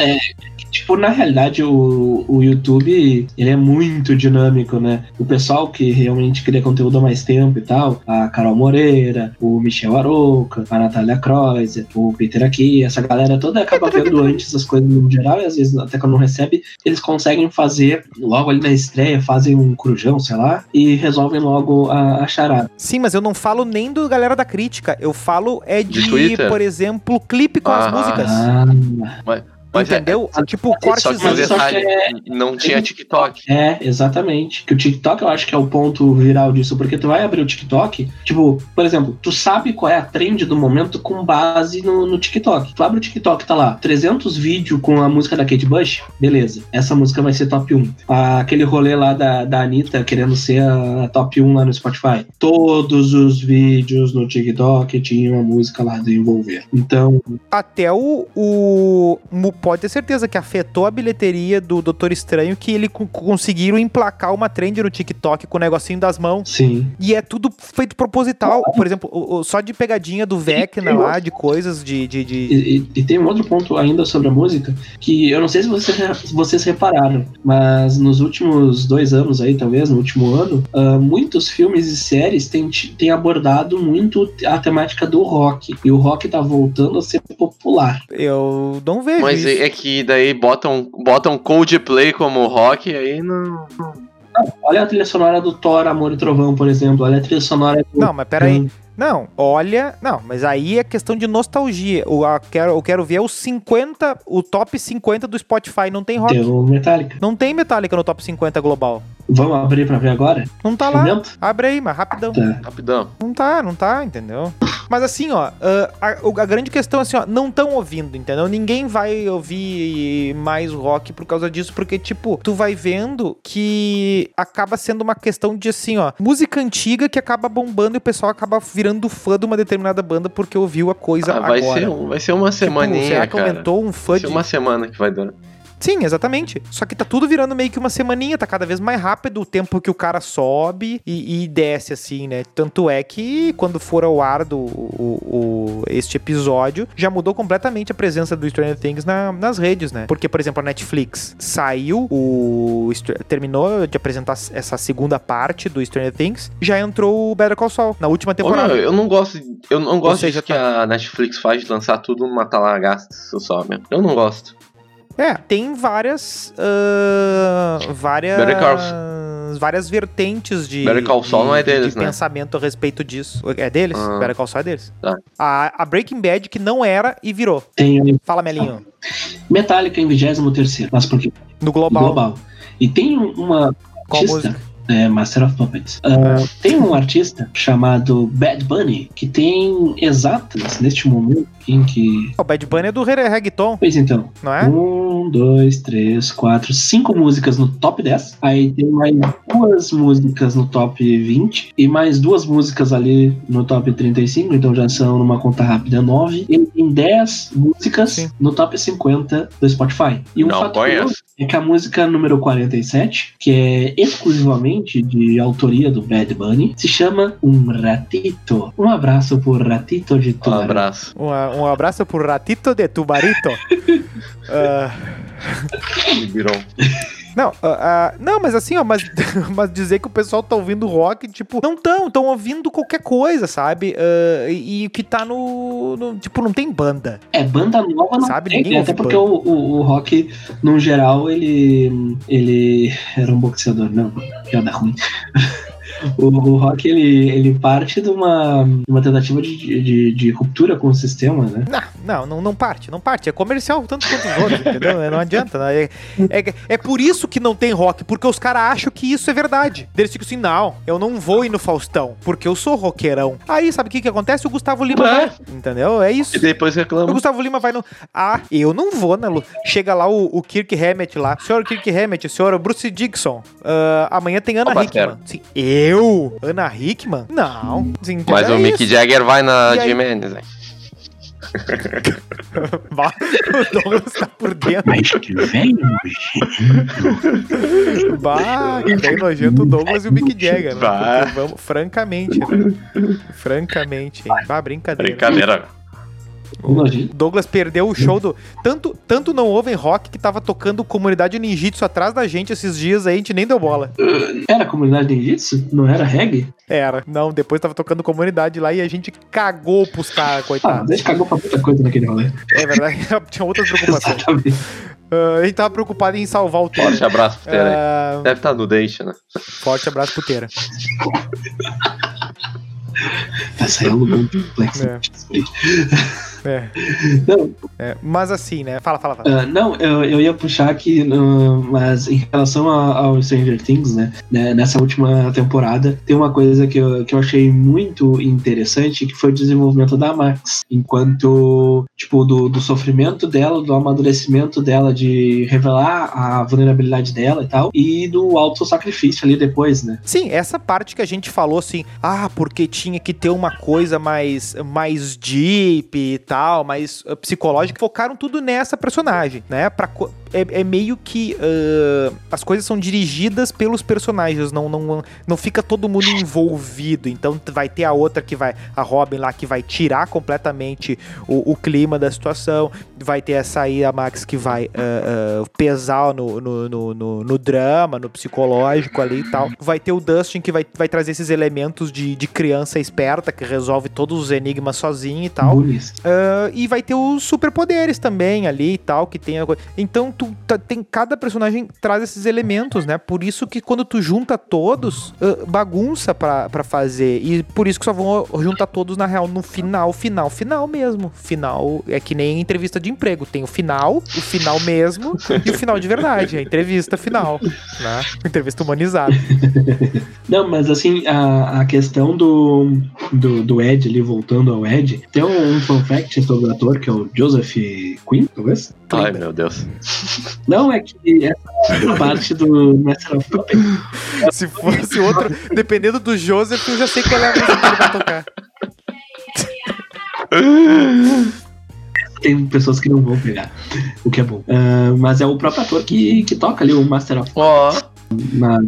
S3: tipo, na realidade, o, o YouTube, ele é muito dinâmico, né? O pessoal que realmente cria conteúdo há mais tempo e tal, a Carol Moreira, o Michel Aroca, a Natália Kreuzer, o Peter aqui, essa galera toda acaba vendo antes as coisas no geral e às vezes até quando não recebe, eles conseguem fazer, logo ali na estreia, fazem um crujão, sei lá, e resolvem logo a, a charada.
S1: Sim, mas eu não falo nem do galera da crítica. Eu falo é de,
S2: De
S1: por exemplo, clipe com as
S2: Ah.
S1: músicas.
S3: Ah,
S2: Mas é-
S1: entendeu? tipo,
S3: só
S1: cortes
S2: Só que o
S3: Mas só
S2: detalhe,
S3: que é-
S2: não tinha TikTok.
S3: É, exatamente. Que o TikTok eu acho que é o ponto viral disso, porque tu vai abrir o TikTok, tipo, por exemplo, tu sabe qual é a trend do momento com base no, no TikTok. Tu abre o TikTok, tá lá, 300 vídeos com a música da Kate Bush, beleza. Essa música vai ser top 1. Ah, aquele rolê lá da, da Anitta querendo ser a, a top 1 lá no Spotify. Todos os vídeos no TikTok tinham a música lá de envolver. Então,
S1: Até o, o, o- Pode ter certeza que afetou a bilheteria do Doutor Estranho que ele co- conseguiram emplacar uma trend no TikTok com o negocinho das mãos.
S3: sim.
S1: E é tudo feito proposital. Por exemplo, o- o- só de pegadinha do Vecna lá, de coisas de. de, de-
S3: E, e- e tem um outro ponto ainda sobre a música, que eu não sei se vocês, se vocês repararam, mas nos últimos dois anos aí, talvez, no último ano, ah, muitos filmes e séries têm, têm abordado muito a temática do rock. E o rock tá voltando a ser popular.
S1: Eu não vejo
S2: Mas
S1: isso.
S2: É é que daí botam, botam Coldplay como rock, aí não.
S3: Olha a trilha sonora do Thor, Amor e Trovão, por exemplo. Olha a trilha sonora do.
S1: Não, mas peraí. Não, olha. Não, mas aí é questão de nostalgia. O, a, quero, eu quero ver os 50, o top 50 do Spotify. Não tem rock.
S3: Tem o Metallica.
S1: Não tem Metallica no top 50 global.
S3: Vamos abrir pra ver agora?
S1: Não tá lá.
S3: Momento?
S1: Abre aí, mas rapidão.
S3: Tá.
S2: Rapidão.
S1: Não tá, não tá, entendeu? Mas assim, ó, ah, a, a grande questão é assim, ó, não tão ouvindo, entendeu? Ninguém vai ouvir mais rock por causa disso, porque, tipo, tu vai vendo que acaba sendo uma questão de assim, ó, música antiga que acaba bombando e o pessoal acaba virando fã de uma determinada banda porque ouviu a coisa
S2: Ah, vai,
S1: agora.
S2: ser, um- vai ser uma
S1: Tipo,
S2: semaninha,
S1: será que
S2: cara.
S1: aumentou um fã
S2: Vai
S1: de...
S2: ser uma semana que vai durar.
S1: Sim, exatamente. Só que tá tudo virando meio que uma semaninha, tá cada vez mais rápido o tempo que o cara sobe e, e desce, assim, né? Tanto é que quando for ao ar do, o, o- este episódio, já mudou completamente a presença do Stranger Things na- nas redes, né? Porque, por exemplo, a Netflix saiu, o terminou de apresentar essa segunda parte do Stranger Things, já entrou o Better Call Saul na última
S2: Ô,
S1: temporada.
S2: meu, eu não gosto, eu não gosto
S1: seja,
S2: que a Netflix faz de lançar tudo numa talagaça só, meu. Eu não gosto.
S1: É, tem várias. ah, várias. Várias vertentes de,
S2: Better Call Saul
S1: de-
S2: não é
S1: de-
S2: deles,
S1: de
S2: né?
S1: pensamento a respeito disso. É deles?
S2: Ah.
S1: Better Call Saul é deles.
S2: Tá.
S1: A, a Breaking Bad, que não era e virou.
S3: Tem
S1: Fala, Melinho.
S3: Metallica em 23, mas por quê?
S1: No Global.
S3: Global. E tem uma
S1: Qual
S3: artista,
S1: música?
S3: é, Master of Puppets.
S1: É.
S3: Tem um artista chamado Bad Bunny que tem exatas neste momento em que.
S1: O Bad Bunny é do re- reggaeton,
S3: Pois então,
S1: não é?
S3: um, dois, três, quatro, cinco músicas no top 10. Aí tem mais duas músicas no top 20 e mais duas músicas ali no top 35. Então já são numa conta rápida 9. Ele tem 10 músicas
S1: Sim.
S3: no top 50 do Spotify. E um
S2: Não
S3: fato
S2: conheço.
S3: curioso é que a música número 47, que é exclusivamente de autoria do Bad Bunny, se chama Um Ratito. Um abraço por Ratito de
S2: Um
S3: Tubarão.
S2: abraço.
S1: Um, um abraço pro Ratito de Tubarito.
S2: Libirão.
S1: Não, ah, ah, não, mas assim, ó, mas, mas dizer que o pessoal tá ouvindo rock, tipo, não tão, tão ouvindo qualquer coisa, sabe? Ah, e, e o que tá no, no- Tipo, não tem banda.
S3: É, banda nova não
S1: Sabe,
S3: tem,
S1: ninguém
S3: até porque o, o, o rock, no geral, ele, ele era um boxeador, não, piada ruim. O, o rock, ele, ele parte de uma, uma tentativa de, de, de ruptura com o sistema, né?
S1: Não, Não, não, não parte, não parte. É comercial tanto quanto os outros, entendeu? Não adianta. né? É, é, é por isso que não tem rock, porque os caras acham que isso é verdade. Eles ficam assim, não, eu não vou ir no Faustão, porque eu sou roqueirão. Aí, sabe o que que acontece? O Gustavo Lima
S2: É.
S1: vai, entendeu? É isso.
S2: E depois
S1: O
S2: reclama.
S1: Gustavo Lima vai no. Ah, eu não vou, né, Lu? Chega lá o, o Kirk Hammett lá. Senhor Kirk Hammett, senhor Bruce Dixon. ah, amanhã tem Ana. Hickman. Sim, eu? Ana Hickman? Não. Sim,
S2: Mas
S1: é
S2: o Mick. Jagger vai na
S1: aí?
S2: Jimenez, né?
S1: Bah, o Douglas tá por dentro.
S3: Mas que vem,
S1: Bah, que bem nojento o Douglas e o Mick Jagger, né? Porque vamos, francamente, né? Francamente, hein? Bah, brincadeira.
S2: Brincadeira.
S1: Douglas perdeu o show do. Tanto, tanto não ouvem rock que tava tocando comunidade ninjitsu atrás da gente esses dias aí, a gente nem deu bola.
S3: Era comunidade ninjitsu? Não era reggae?
S1: Era. Não, depois tava tocando comunidade lá e a gente cagou pros caras,
S3: Ah,
S1: coitado.
S3: deixa cagou pra muita coisa naquele rolê.
S1: É verdade, tinha outras preocupações.
S3: Exatamente.
S1: Ah, a gente tava preocupado em salvar o Teira.
S2: Forte abraço pro Tere.
S1: Ah,
S2: Deve estar no date, né?
S1: forte abraço pro Teira.
S3: Vai sair um lugar muito complexo.
S1: É. É,
S3: Não,
S1: é. Mas assim, né? Fala, fala, fala.
S3: Ah, não, eu, eu ia puxar aqui, ah, mas em relação a- ao Stranger Things, né, né, nessa última temporada, tem uma coisa que eu, que eu achei muito interessante, que foi o desenvolvimento da Max. Enquanto, tipo, do, do sofrimento dela, do amadurecimento dela de revelar a vulnerabilidade dela e tal, e do autossacrifício ali depois, né.
S1: Sim, essa parte que a gente falou assim, ah, porque tinha que ter uma coisa mais, mais deep e tal, mais uh, psicológica, focaram tudo nessa personagem, né? Pra, é, é meio que uh, as coisas são dirigidas pelos personagens, não, não, não fica todo mundo envolvido. Então vai ter a outra que vai, a Robin lá, que vai tirar completamente o, o clima da situação, vai ter essa aí, a Max, que vai uh, uh, pesar no, no, no, no- drama, no psicológico ali e tal. Vai ter o Dustin que vai, vai trazer esses elementos de, de criança esperta que resolve todos os enigmas sozinho e tal. E vai ter os superpoderes também ali e tal, que tem a coisa. Então, tu tá- tem cada personagem traz esses elementos, né? Por isso que quando tu junta todos, ah, bagunça pra, pra fazer. E por isso que só vão juntar todos, na real, no final, final, final mesmo. Final é que nem entrevista de emprego. Tem o final, o final mesmo e o final de verdade. A entrevista final, né? Entrevista humanizada.
S3: Não, mas assim, a, a questão do, do, do Ed ali, voltando ao Ed, tem um, um fun fact sobre o ator, que é o Joseph Quinn, talvez?
S2: Ai, meu Deus.
S3: Não, é que essa parte do Master of Puppets
S1: Se fosse outro, dependendo do Joseph, eu já sei qual é a música que ele vai tocar.
S3: tem pessoas que não vão pegar, o que é bom. Ah, mas é o próprio ator que, que toca ali o Master of
S2: Ó,
S3: na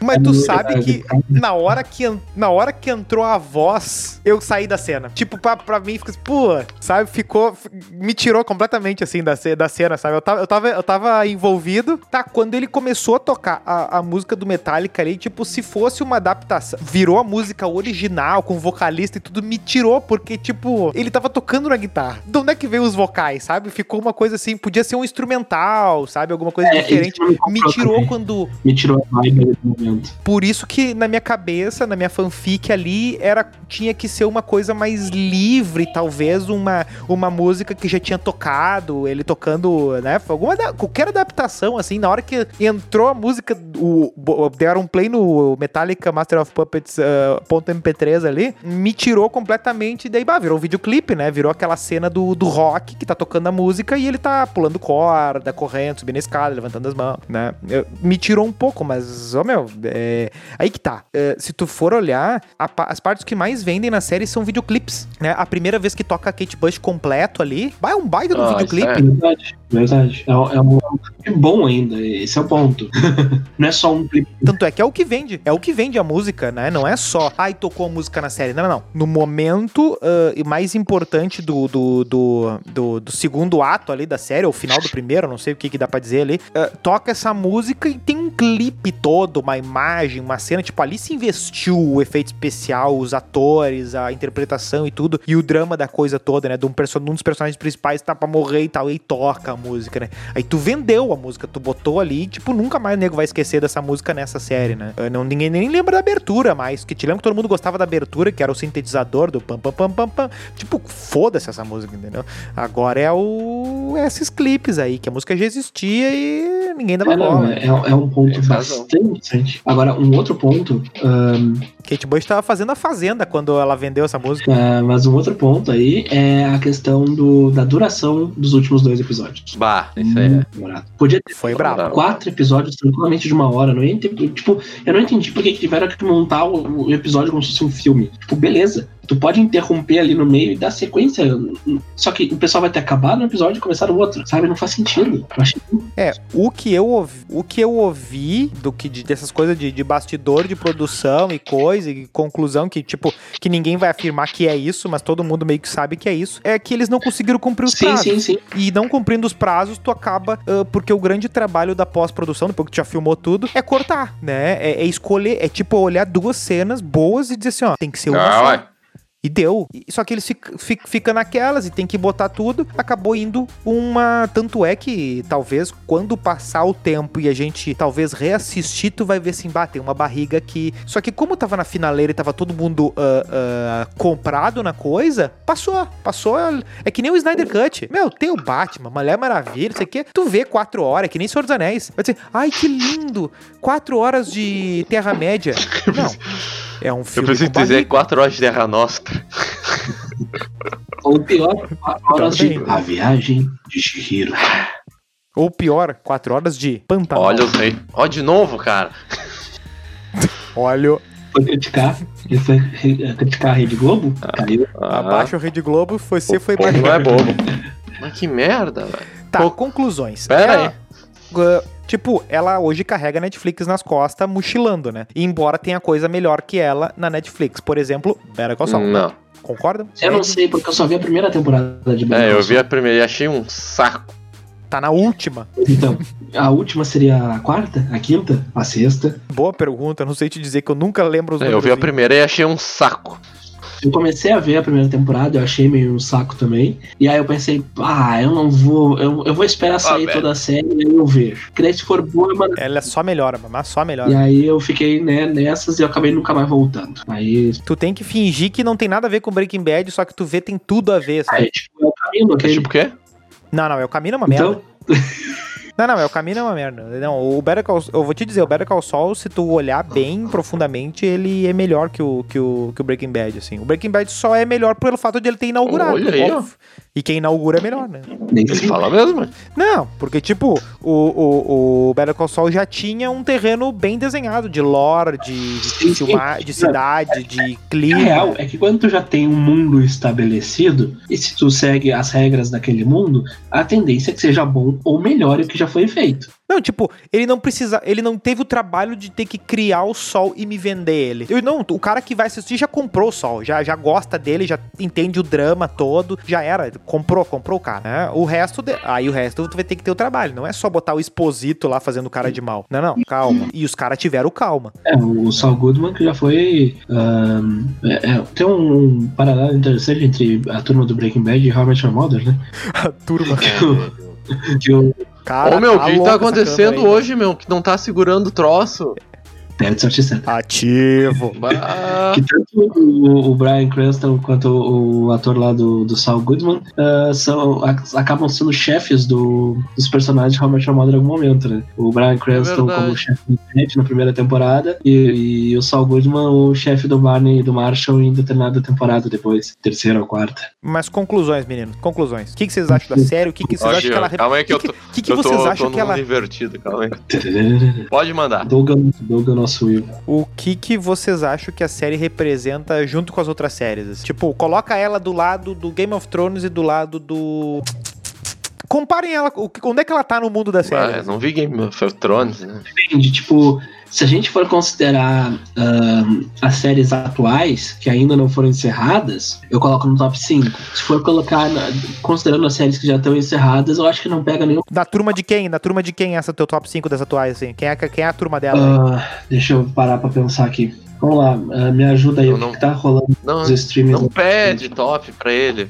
S1: Mas
S3: É
S1: tu
S3: muito
S1: sabe que na hora que, na hora que entrou a voz, eu saí da cena. Tipo, pra, pra mim, fica assim, pô, sabe? Ficou. Me tirou completamente assim da, da cena, sabe? Eu tava, eu, tava, eu tava envolvido. Tá, quando ele começou a tocar a, a música do Metallica ali, tipo, se fosse uma adaptação, virou a música original, com vocalista e tudo, me tirou, porque, tipo, ele tava tocando na guitarra. De onde é que veio os vocais, sabe? Ficou uma coisa assim, podia ser um instrumental, sabe? Alguma coisa
S3: É,
S1: diferente.
S3: me
S1: Me tirou
S3: também.
S1: quando
S3: Me tirou a vibe momento.
S1: por isso que na minha cabeça, na minha fanfic ali, era tinha que ser uma coisa mais livre, talvez uma, uma música que já tinha tocado, ele tocando, né? Alguma qualquer adaptação assim, na hora que entrou a música, o, deram um play no Metallica Master of Puppets ah, ponto .mp3 ali, me tirou completamente, daí bah, virou um videoclipe, né? Virou aquela cena do, do rock que tá tocando a música e ele tá pulando corda, correndo, subindo a escada, levantando as mãos, né? Eu- me tirou um pouco, mas, ó, meu, é, aí que tá. É, se tu for olhar, a as partes que mais vendem na série são videoclipes, né? A primeira vez que toca a Kate Bush completo ali, vai um baita do
S2: Ah,
S1: videoclipe.
S2: isso
S3: Verdade, verdade. É, um- é um clipe bom ainda, esse é o ponto. não é só um clipe.
S1: Tanto é que é o que vende. É o que vende a música, né? Não é só, ai, tocou a música na série. Não, não, não. No momento e mais importante do, do, do, do- do segundo ato ali da série, ou final do primeiro, não sei o que, que dá pra dizer ali, ah, toca essa música e tem um clipe todo, uma imagem, uma cena, tipo, ali se investiu o efeito especial, os atores, a interpretação e tudo, e o drama da coisa toda, né? De um, perso um dos personagens principais tá pra morrer e tal, e aí toca a música, né? Aí tu vendeu a música, tu botou ali, e, tipo, nunca mais o nego vai esquecer dessa música nessa série, né? Ah, Não, ninguém nem lembra da abertura mais, que te lembra que todo mundo gostava da abertura, que era o sintetizador do pam pam pam pam pam. Tipo, foda-se essa música, entendeu? Agora é o. é esses clipes aí, que a música já existia e ninguém dava
S3: É, não,
S1: bola.
S3: é, é um ponto
S2: Tem razão.
S3: bastante interessante. Agora, um outro ponto, ahn,
S1: Kate Bush tava fazendo a Fazenda quando ela vendeu essa música.
S3: ah, mas um outro ponto aí é a questão do, da duração dos últimos dois episódios.
S2: Bah, isso aí é.
S3: Podia ter
S1: Foi brabo.
S3: quatro episódios tranquilamente de uma hora. Não ia ter, tipo, eu não entendi porque que tiveram que montar o, o episódio como se fosse um filme. Tipo, beleza. Tu pode interromper ali no meio e dar sequência. Só que o pessoal vai ter acabado um episódio e começar o outro. Sabe? Não faz sentido. Achei
S1: É, o que eu ouvi, o que eu ouvi do que de- dessas coisas de, de bastidor de produção e coisa e conclusão que tipo que ninguém vai afirmar que é isso, mas todo mundo meio que sabe que é isso, é que eles não conseguiram cumprir os
S3: Sim,
S1: prazos.
S3: sim, sim.
S1: E não cumprindo os prazos, tu acaba. ah, porque o grande trabalho da pós-produção, depois que tu já filmou tudo, é cortar, né? É, é escolher, é tipo olhar duas cenas boas e dizer assim, ó, tem que ser uma
S2: Ah,
S1: só. E deu. Só que eles fic- fic- fica naquelas e tem que botar tudo. Acabou indo uma. Tanto é que talvez quando passar o tempo e a gente talvez reassistir, tu vai ver assim, bah, tem uma barriga aqui. Só que como tava na finaleira e tava todo mundo ah, ah, comprado na coisa, passou. Passou. É que nem o Snyder Cut. Meu, tem o Batman, Mulher Maravilha, isso aqui. Tu vê quatro horas, é que nem Senhor dos Anéis. Vai dizer, ai que lindo! Quatro horas de Terra-média. Não. É um
S2: Eu
S1: filme.
S2: preciso
S1: com
S2: dizer
S1: barriga.
S2: 4 horas de Terra Nostra.
S3: Ou pior, quatro horas de. A Viagem de Shihiro.
S1: Ou pior, quatro horas de Pantanal.
S2: Olha os reis. Ó, de novo, cara.
S1: Olha,
S3: Foi criticar. Ele foi re- criticar a Rede Globo. Caiu.
S2: Ah,
S1: abaixa o Rede Globo, você foi
S2: o povo
S1: baixo.
S2: não é bobo. Mas que merda, velho.
S1: Tá,
S2: Pô,
S1: conclusões.
S2: Pera
S1: Ela-
S2: aí.
S1: Uh, Tipo, ela hoje carrega a Netflix nas costas, mochilando, né? E embora tenha coisa melhor que ela na Netflix. Por exemplo, Better Call Saul.
S2: Não.
S1: Concordam?
S3: Eu não sei, porque eu só vi a primeira temporada de Better
S2: É, eu vi a primeira e achei um saco.
S1: Tá na última.
S3: Então, a última seria a quarta, a quinta, a sexta.
S1: Boa pergunta, não sei te dizer que eu nunca lembro os
S2: É, eu vi a primeira e achei um saco.
S3: Eu comecei a ver a primeira temporada, eu achei meio um saco também. E aí eu pensei, ah, eu não vou. Eu, eu vou esperar sair
S2: velho.
S3: toda a série e aí eu vejo. Que daí se for boa, mano.
S1: Ela só melhora, mas só melhora.
S3: E aí eu fiquei né, nessas e eu acabei nunca mais voltando. Aí,
S1: Tu tem que fingir que não tem nada a ver com Breaking Bad, só que tu vê tem tudo a ver, sabe?
S3: aí tipo, é o caminho,
S2: É
S3: aquele.
S2: tipo o quê?
S1: Não, não, é o caminho é uma merda.
S3: então,
S1: Não, não, é o caminho é uma merda. Não, o Better Call, eu vou te dizer, o Better Call Saul, se tu olhar bem profundamente, ele é melhor que o, que o, que o Breaking Bad, assim. O Breaking Bad só é melhor pelo fato de ele ter inaugurado.
S2: Olha aí, ó.
S1: E quem inaugura é melhor, né?
S3: nem sei.
S2: fala mesmo.
S1: Não, porque, tipo, o, o, o Better Call Saul já tinha um terreno bem desenhado, de lore, de, de, filmar, de cidade, de
S3: A
S1: clima.
S3: real é que quando tu já tem um mundo estabelecido, e se tu segue as regras daquele mundo, a tendência é que seja bom ou melhor o que já foi feito.
S1: Não, tipo, ele não precisa, ele não teve o trabalho de ter que criar o sol e me vender ele. Eu não, o cara que vai assistir já comprou o sol, já, já gosta dele, já entende o drama todo, já era, comprou, comprou o cara, né? O resto, de- aí o resto tu vai ter que ter o trabalho, não é só botar o exposito lá fazendo cara de mal. Não, não, calma. E os caras tiveram calma.
S3: É, o Saul Goodman que já foi. ahn, é, é, tem um paralelo interessante entre a turma do Breaking Bad e Your Mother, né?
S1: A turma.
S3: Que o
S1: Cara,
S2: Ô meu, o que, que tá acontecendo hoje, meu? Que não tá segurando o troço.
S3: David Sortister.
S1: Ativo.
S3: Que tanto o, o Brian Cranston quanto o, o ator lá do, do Saul Goodman ah, são, ac- acabam sendo chefes do, dos personagens de Your Mother em algum momento, né? O Brian Cranston
S2: verdade.
S3: como chefe do Ted na primeira temporada e, e o Saul Goodman o chefe do Barney e do Marshall em determinada temporada depois, terceira ou quarta.
S1: Mas conclusões, meninos, conclusões. O que, que vocês acham da série? O que, que vocês
S2: Ó,
S1: acham que ela...
S2: Calma aí que eu
S1: que,
S2: tô.
S1: que, que
S2: eu tô,
S1: vocês
S2: tô
S1: acham
S2: num
S1: que ela...
S2: invertido, calma aí. Pode mandar.
S3: Dogan, Dogan nosso Will.
S1: O que que vocês acham que a série representa junto com as outras séries? Tipo, coloca ela do lado do Game of Thrones e do lado do... Comparem ela, onde é que ela tá no mundo da série?
S2: Ah, não vi Game of Thrones, né?
S3: Depende, tipo, se a gente for considerar ahn, as séries atuais, que ainda não foram encerradas, eu coloco no top 5. Se for colocar, na- considerando as séries que já estão encerradas, eu acho que não pega nenhum.
S1: Da turma de quem? Da turma de quem é essa teu top 5 das atuais, assim? Quem é, quem é a turma dela?
S3: Ah, deixa eu parar pra pensar aqui. Vamos lá, ah, me ajuda aí,
S2: Eu
S3: o que
S2: não-
S3: que tá rolando
S2: Não,
S3: nos streamings?
S2: não pede top pra ele.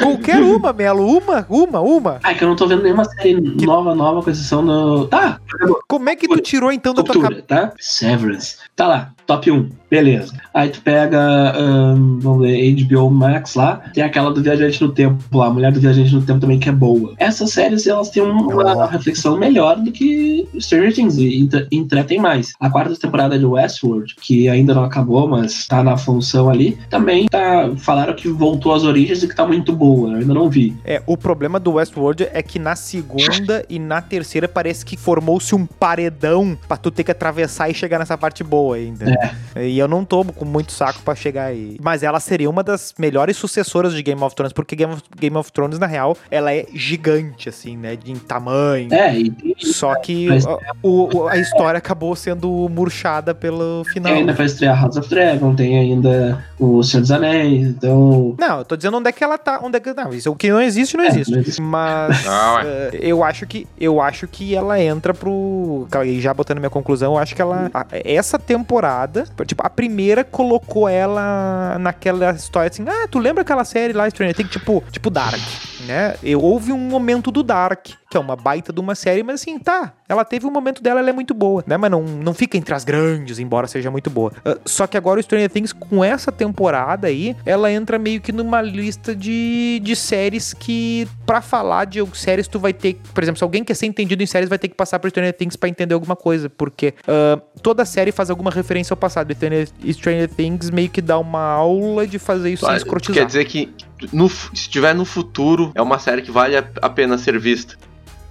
S1: Qualquer uma, Melo. Uma, uma, uma.
S3: Ah, é que eu não tô vendo nenhuma série nova, nova, com exceção do. Tá,
S1: Como é que tu tirou então da tua cabeça?
S3: tá? Severance. Tá lá, top 1. Beleza. Aí tu pega, ahn, vamos ver, HBO Max lá. Tem aquela do Viajante no Tempo lá, Mulher do Viajante no Tempo também, que é boa. Essas séries, elas têm uma
S1: Oh.
S3: reflexão melhor do que Stranger Things e entre- entretem mais. A quarta temporada de Westworld, que ainda não acabou, mas tá na função ali, também tá. Falaram que voltou às origens e que tá muito boa. Eu ainda não vi.
S1: É, o problema do Westworld é que na segunda e na terceira parece que formou-se um paredão pra tu ter que atravessar e chegar nessa parte boa ainda. E eu não tô com muito saco pra chegar aí. Mas ela seria uma das melhores sucessoras de Game of Thrones, porque Game of, Game of Thrones, na real, ela é gigante, assim, né? De, em tamanho.
S3: É, e, e
S1: Só que
S3: Mas-
S1: o- o- a história acabou sendo murchada pelo final.
S3: tem ainda vai estrear House of Dragon, tem ainda o Senhor dos Anéis, então.
S1: Não, eu tô dizendo onde é que ela tá. Onde é que, não, isso o que não existe, não
S3: É,
S1: existe.
S3: não existe.
S1: Mas
S2: Não,
S1: eh, eu acho que eu acho que ela entra pro. E já botando minha conclusão, eu acho que ela. a- essa temporada, tipo, a primeira colocou ela naquela história assim: ah, tu lembra aquela série lá, Stranger Things? Tipo, tipo Dark, né? Eu, houve um momento do Dark, que é uma baita de uma série, mas assim, tá. Ela teve um momento dela, ela é muito boa, né? Mas não, não fica entre as grandes, embora seja muito boa. Ah, só que agora o Stranger Things, com essa temporada aí, ela entra meio que numa lista de, de séries que, pra falar de séries, tu vai ter. Por exemplo, se alguém quer ser entendido em séries, vai ter que passar por Stranger Things pra entender alguma coisa. Porque ah, toda série faz alguma referência ao passado. E Stranger, Things meio que dá uma aula de fazer isso sem
S2: Vai,
S1: escrotizar.
S2: Quer dizer que no, se tiver no futuro, é uma série que vale a pena ser vista.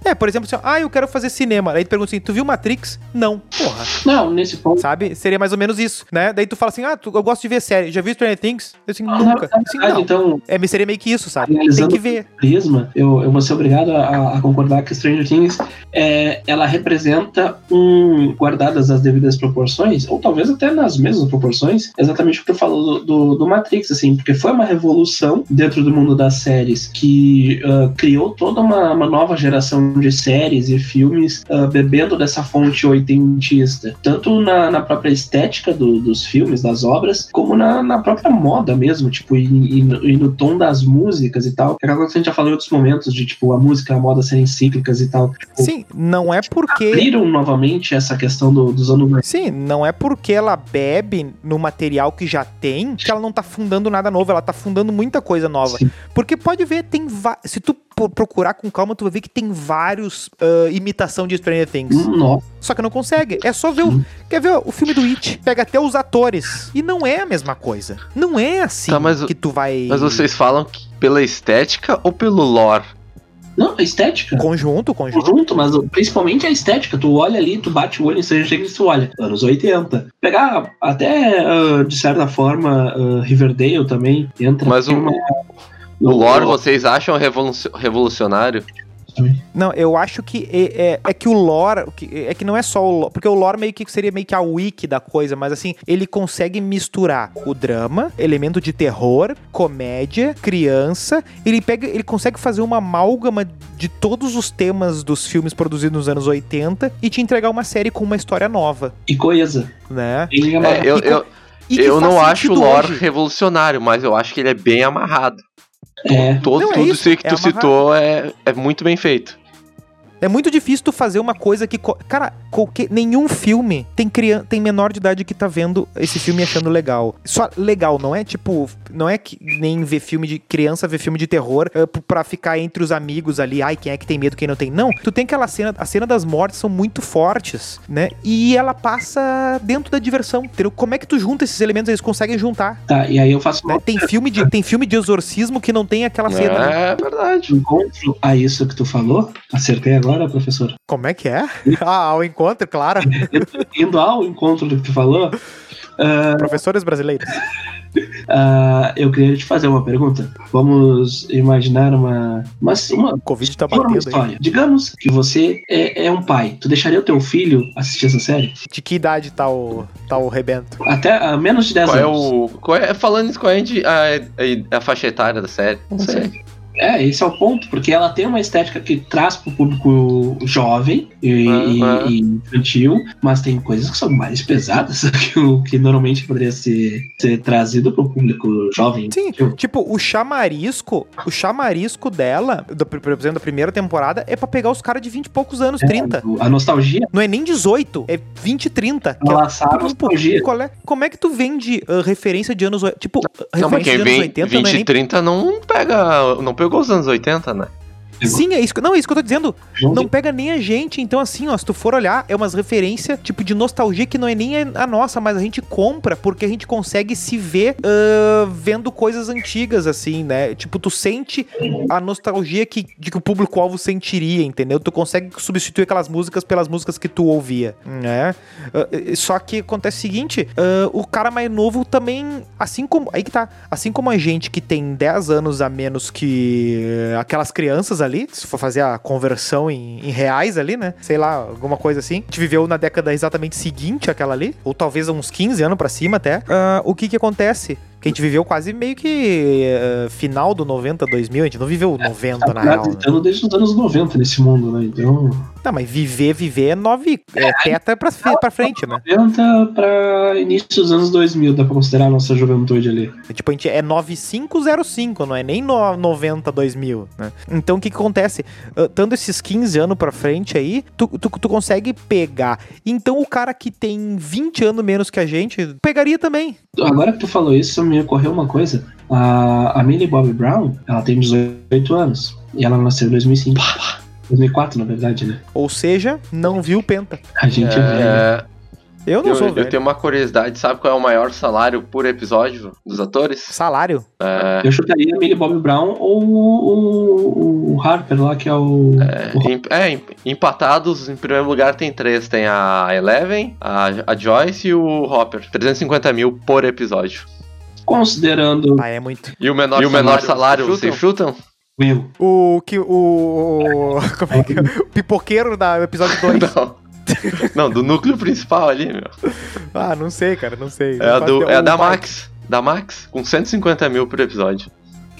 S1: É, por exemplo, assim, ah, eu quero fazer cinema. Aí tu pergunta assim, tu viu Matrix? Não. Porra.
S3: Não, nesse ponto.
S1: Sabe? Seria mais ou menos isso, né? Daí tu fala assim, ah, tu, eu gosto de ver série. Já viu Stranger Things? Eu assim,
S3: Na
S1: nunca. Assim,
S3: verdade,
S1: não.
S3: então,
S1: É, seria meio que isso, sabe? Tem que ver.
S3: prisma, eu, eu vou ser obrigado a, a concordar que Stranger Things é, ela representa um, guardadas as devidas proporções, ou talvez até nas mesmas proporções, exatamente o que tu falou do, do, do Matrix, assim, porque foi uma revolução dentro do mundo das séries que ah, criou toda uma, uma nova geração de séries e filmes ah, bebendo dessa fonte oitentista, tanto na, na própria estética do- dos filmes, das obras, como na, na própria moda mesmo, tipo, e, e no, e no tom das músicas e tal. É aquela coisa que a gente já falou em outros momentos, de tipo, a música e a moda serem cíclicas e tal. Tipo,
S1: Sim, não é porque.
S3: abriram novamente essa questão do- dos anos
S1: Sim, não é porque ela bebe no material que já tem que ela não tá fundando nada novo, ela tá fundando muita coisa nova.
S3: Sim.
S1: Porque pode ver, tem va- se tu procurar com calma, tu vai ver que tem vários ah, imitação de Stranger Things.
S3: Hum, Nossa,
S1: Só que não consegue. É só ver o.
S3: Sim.
S1: Quer ver o filme do It? Pega até os atores. E não é a mesma coisa. Não é assim
S2: Tá,
S1: que tu vai.
S2: Mas vocês falam que pela estética ou pelo lore?
S3: não, a estética.
S1: Conjunto, conjunto.
S3: Conjunto, mas principalmente a estética. Tu olha ali, tu bate o olho em Stranger Things, tu olha, anos 80. Pegar até, ah, de certa forma, ah, Riverdale também entra.
S2: Mas o-
S3: uma-
S2: O lore vocês acham revolucio-
S1: Não, eu acho que é, é- é que o lore, é que não é só o lore, porque o lore meio que seria meio que a wiki da coisa, mas assim, ele consegue misturar o drama, elemento de terror, comédia, criança, ele pega, ele consegue fazer uma amálgama de todos os temas dos filmes produzidos nos anos 80 e te entregar uma série com uma história nova,
S3: E coisa.
S1: né?
S3: É
S2: É, eu,
S1: e
S2: eu,
S1: E
S2: eu não acho o lore
S1: hoje.
S2: revolucionário, mas eu acho que ele é bem amarrado.
S3: É.
S2: Todo,
S1: Não, é
S2: tudo
S1: isso,
S2: que
S1: é
S2: tu
S1: amarrado.
S2: citou é, é muito bem feito.
S1: É muito difícil tu fazer uma coisa que. Cara, qualquer, nenhum filme tem, crian tem menor de idade que tá vendo esse filme e achando legal. Só legal, não é tipo. Não é que nem ver filme de criança, ver filme de terror uh, pra ficar entre os amigos ali. Ai, quem é que tem medo, quem não tem. Não. Tu tem aquela cena. A cena das mortes são muito fortes, né? E ela passa dentro da diversão. Entendeu? Como é que tu junta esses elementos? Eles conseguem juntar.
S3: Tá, e aí eu faço
S1: né? Tem, filme de, tem filme de exorcismo que não tem aquela cena.
S2: É verdade.
S3: encontro a isso que tu falou. Acertei agora, professor.
S1: Como é que é? Ah, ao encontro, claro.
S3: Indo ao encontro do que tu falou, ah,
S1: Professores brasileiros.
S3: Ah, eu queria te fazer uma pergunta. Vamos imaginar uma. Uma, uma,
S1: Covid tá
S3: uma
S1: batendo aí.
S3: história. Digamos que você é, é um pai. Tu deixaria o teu filho assistir essa série?
S1: De que idade tá o, tá o rebento?
S3: Até ah, menos de 10
S2: Qual é
S3: anos.
S2: o. Qual é, falando isso, qual é a, a, a faixa etária da série? Não sei.
S3: É, esse é o ponto, porque ela tem uma estética que traz pro público jovem e,
S2: ah.
S3: e infantil, mas tem coisas que são mais pesadas que o que normalmente poderia ser, ser trazido pro público jovem.
S1: Sim,
S3: infantil.
S1: tipo, o chamarisco, o chamarisco dela, do, por exemplo, da primeira temporada, é pra pegar os caras de 20 e poucos anos, 30.
S3: A nostalgia,
S1: Não é nem 18, é 20 e 30. que é-
S3: ela sabe a nostalgia.
S1: qual é, como é que tu vende ah, referência de anos... Tipo,
S2: Não, mas
S1: referência de anos
S2: vem
S1: 80
S2: 20
S1: não é
S2: e
S1: nem...
S2: 30 não pega. Não pegou os anos 80, né?
S1: Sim, é isso, que- não, é isso que eu tô dizendo. Não pega nem a gente. Então, assim, ó, se tu for olhar, é umas referências, tipo, de nostalgia que não é nem a nossa, mas a gente compra porque a gente consegue se ver ah, vendo coisas antigas, assim, né? Tipo, tu sente a nostalgia que, de que o público-alvo sentiria, entendeu? Tu consegue substituir aquelas músicas pelas músicas que tu ouvia, né? Eh, só que acontece o seguinte, ah, o cara mais novo também, assim como, aí que tá, assim como a gente que tem 10 anos a menos que aquelas crianças ali, se for fazer a conversão em, em reais ali, né? Sei lá, alguma coisa assim. A gente viveu na década exatamente seguinte àquela ali, ou talvez uns 15 anos pra cima até. Ah, o que que acontece? Que a gente viveu quase meio que eh, final do 90, 2000, a gente não viveu 90 na real. Né?
S3: Estamos desde os anos 90 nesse mundo, né? Então,
S1: Não, mas viver, viver é nove, é teta pra, pra frente, né?
S3: 90 para início dos anos 2000, dá pra considerar a nossa juventude ali.
S1: Tipo, a gente é 9505, não é nem no 90 2000, né? Então, o que que acontece? Ah, Tanto esses 15 anos pra frente aí, tu, tu, tu consegue pegar. Então, o cara que tem 20 anos menos que a gente, pegaria também.
S3: Agora que tu falou isso, me ocorreu uma coisa. A, a Millie Bobby Brown, ela tem 18 anos. E ela nasceu em 2005. 2004, na verdade, né?
S1: Ou seja, não viu Penta.
S3: A gente é, velho.
S2: É,
S1: Eu não
S2: eu,
S1: sou
S2: eu
S1: velho.
S2: tenho uma curiosidade, sabe qual é o maior salário por episódio dos atores?
S1: Salário?
S2: É,
S3: Eu chutaria a Millie Bobby Brown ou o, o- o Harper lá, que é o. o-
S2: em- é, em- empatados, em primeiro lugar tem três. Tem a Eleven, a, a Joyce e o Hopper. 350 mil por episódio.
S3: Considerando
S1: Ah, é muito.
S2: E o menor, e o menor salário, vocês chutam?
S3: eu.
S1: O que o, o como é que é? O pipoqueiro da episódio 2.
S2: Não. Não, do núcleo principal ali, meu.
S1: ah, não sei, cara, não sei.
S2: É a,
S1: Não
S2: do, é da. Max. Da Max, com 150 mil por episódio.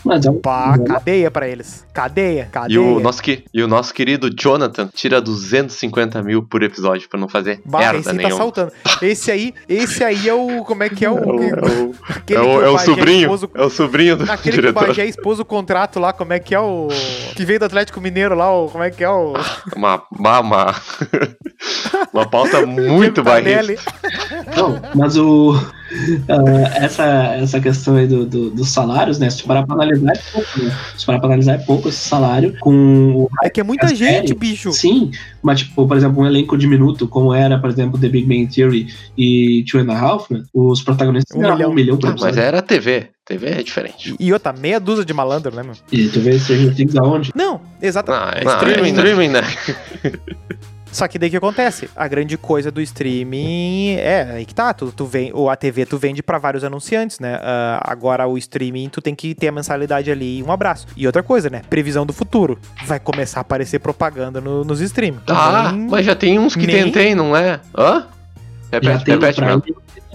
S3: Mas é um.
S1: Pá, cadeia pra eles. Cadeia, cadeia.
S2: E o, nosso, que- e o nosso querido Jonathan tira 250 mil por episódio pra não fazer
S1: Bah,
S2: merda
S1: esse aí tá
S2: nenhuma.
S1: saltando. Esse aí, esse aí é o. Como é que é o.
S2: É o, é o-
S1: aquele
S2: é o- é o
S1: Bagé
S2: sobrinho.
S1: expôs o-
S2: É o sobrinho do
S1: Aquele que o
S2: diretor.
S1: Bagé expôs o contrato lá, como é que é o. Que veio do Atlético Mineiro lá, o, como é que é o.
S2: Uma, uma, uma, uma pauta muito barrista.
S3: Não, mas o. ah, essa, essa questão aí do, do- dos salários, né? Se parar pra analisar é pouco, né? Se parar pra analisar é pouco esse salário com o
S1: É que é muita
S3: É
S1: gente, bicho.
S3: Sim, mas tipo, por exemplo, um elenco diminuto, como era, por exemplo, The Big Bang Theory e Two and a Half, né, os protagonistas
S1: Um
S3: ganhavam
S1: milhão.
S3: um milhão por
S2: Ah, mas era TV. TV é diferente.
S1: E outra, meia dúzia de malandro, né, meu?
S3: E tu vê Stranger Things aonde?
S1: Não, exato.
S2: Não, é
S1: É streaming,
S2: streaming,
S1: né?
S2: streaming, né?
S1: Só que daí o que acontece? A grande coisa do streaming é aí que tá, tu, tu vem, ou a TV tu vende pra vários anunciantes, né? Ah, agora o streaming tu tem que ter a mensalidade ali e um abraço. E outra coisa, né? Previsão do futuro. Vai começar a aparecer propaganda no- nos streaming.
S2: Ah,
S1: Nem-
S2: mas já tem uns que
S1: nem-
S2: tentei, não é? Hã? Repete, repete mesmo.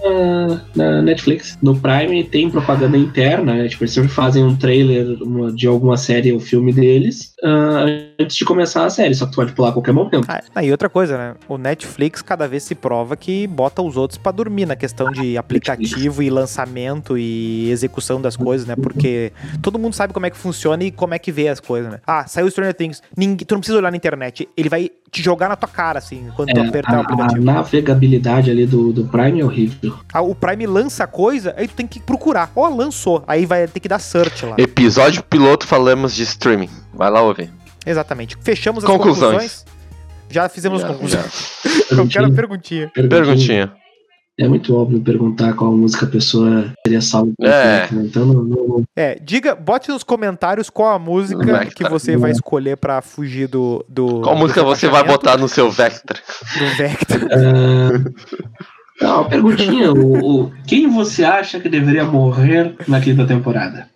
S3: Na, na Netflix. No Prime tem propaganda interna, né? Tipo, eles sempre fazem um trailer uma- de alguma série ou filme deles ah, antes de começar a série, só que tu pode pular a qualquer momento.
S1: Ah, ah, e outra coisa, né? O Netflix cada vez se prova que bota os outros pra dormir na questão de aplicativo e lançamento e execução das coisas, né? Porque todo mundo sabe como é que funciona e como é que vê as coisas, né? Ah, saiu Stranger Things, ninguém, tu não precisa olhar na internet, ele vai te jogar na tua cara, assim, quando tu
S3: É,
S1: apertar o
S3: a, a
S1: aplicativo.
S3: navegabilidade ali do, do Prime é horrível.
S1: Ah, o Prime lança coisa, aí tu tem que procurar. Ó, lançou, aí vai ter que dar search lá.
S2: Episódio piloto falamos de streaming. Vai lá ouvir.
S1: Exatamente. Fechamos as
S2: Conclusões.
S1: conclusões. Já fizemos
S2: Já,
S1: as conclusões. Eu quero perguntinha.
S2: Perguntinha.
S3: É muito óbvio perguntar qual música a pessoa teria salvo. no
S2: É.
S3: Né? Então não, não-
S1: É, diga, bote nos comentários qual a música que você vai escolher pra fugir do. do
S2: Qual
S1: do
S2: música você vai botar no seu Vector?
S1: Do Vector.
S3: Ah, Não, perguntinha. o, o- quem você acha que deveria morrer na quinta temporada?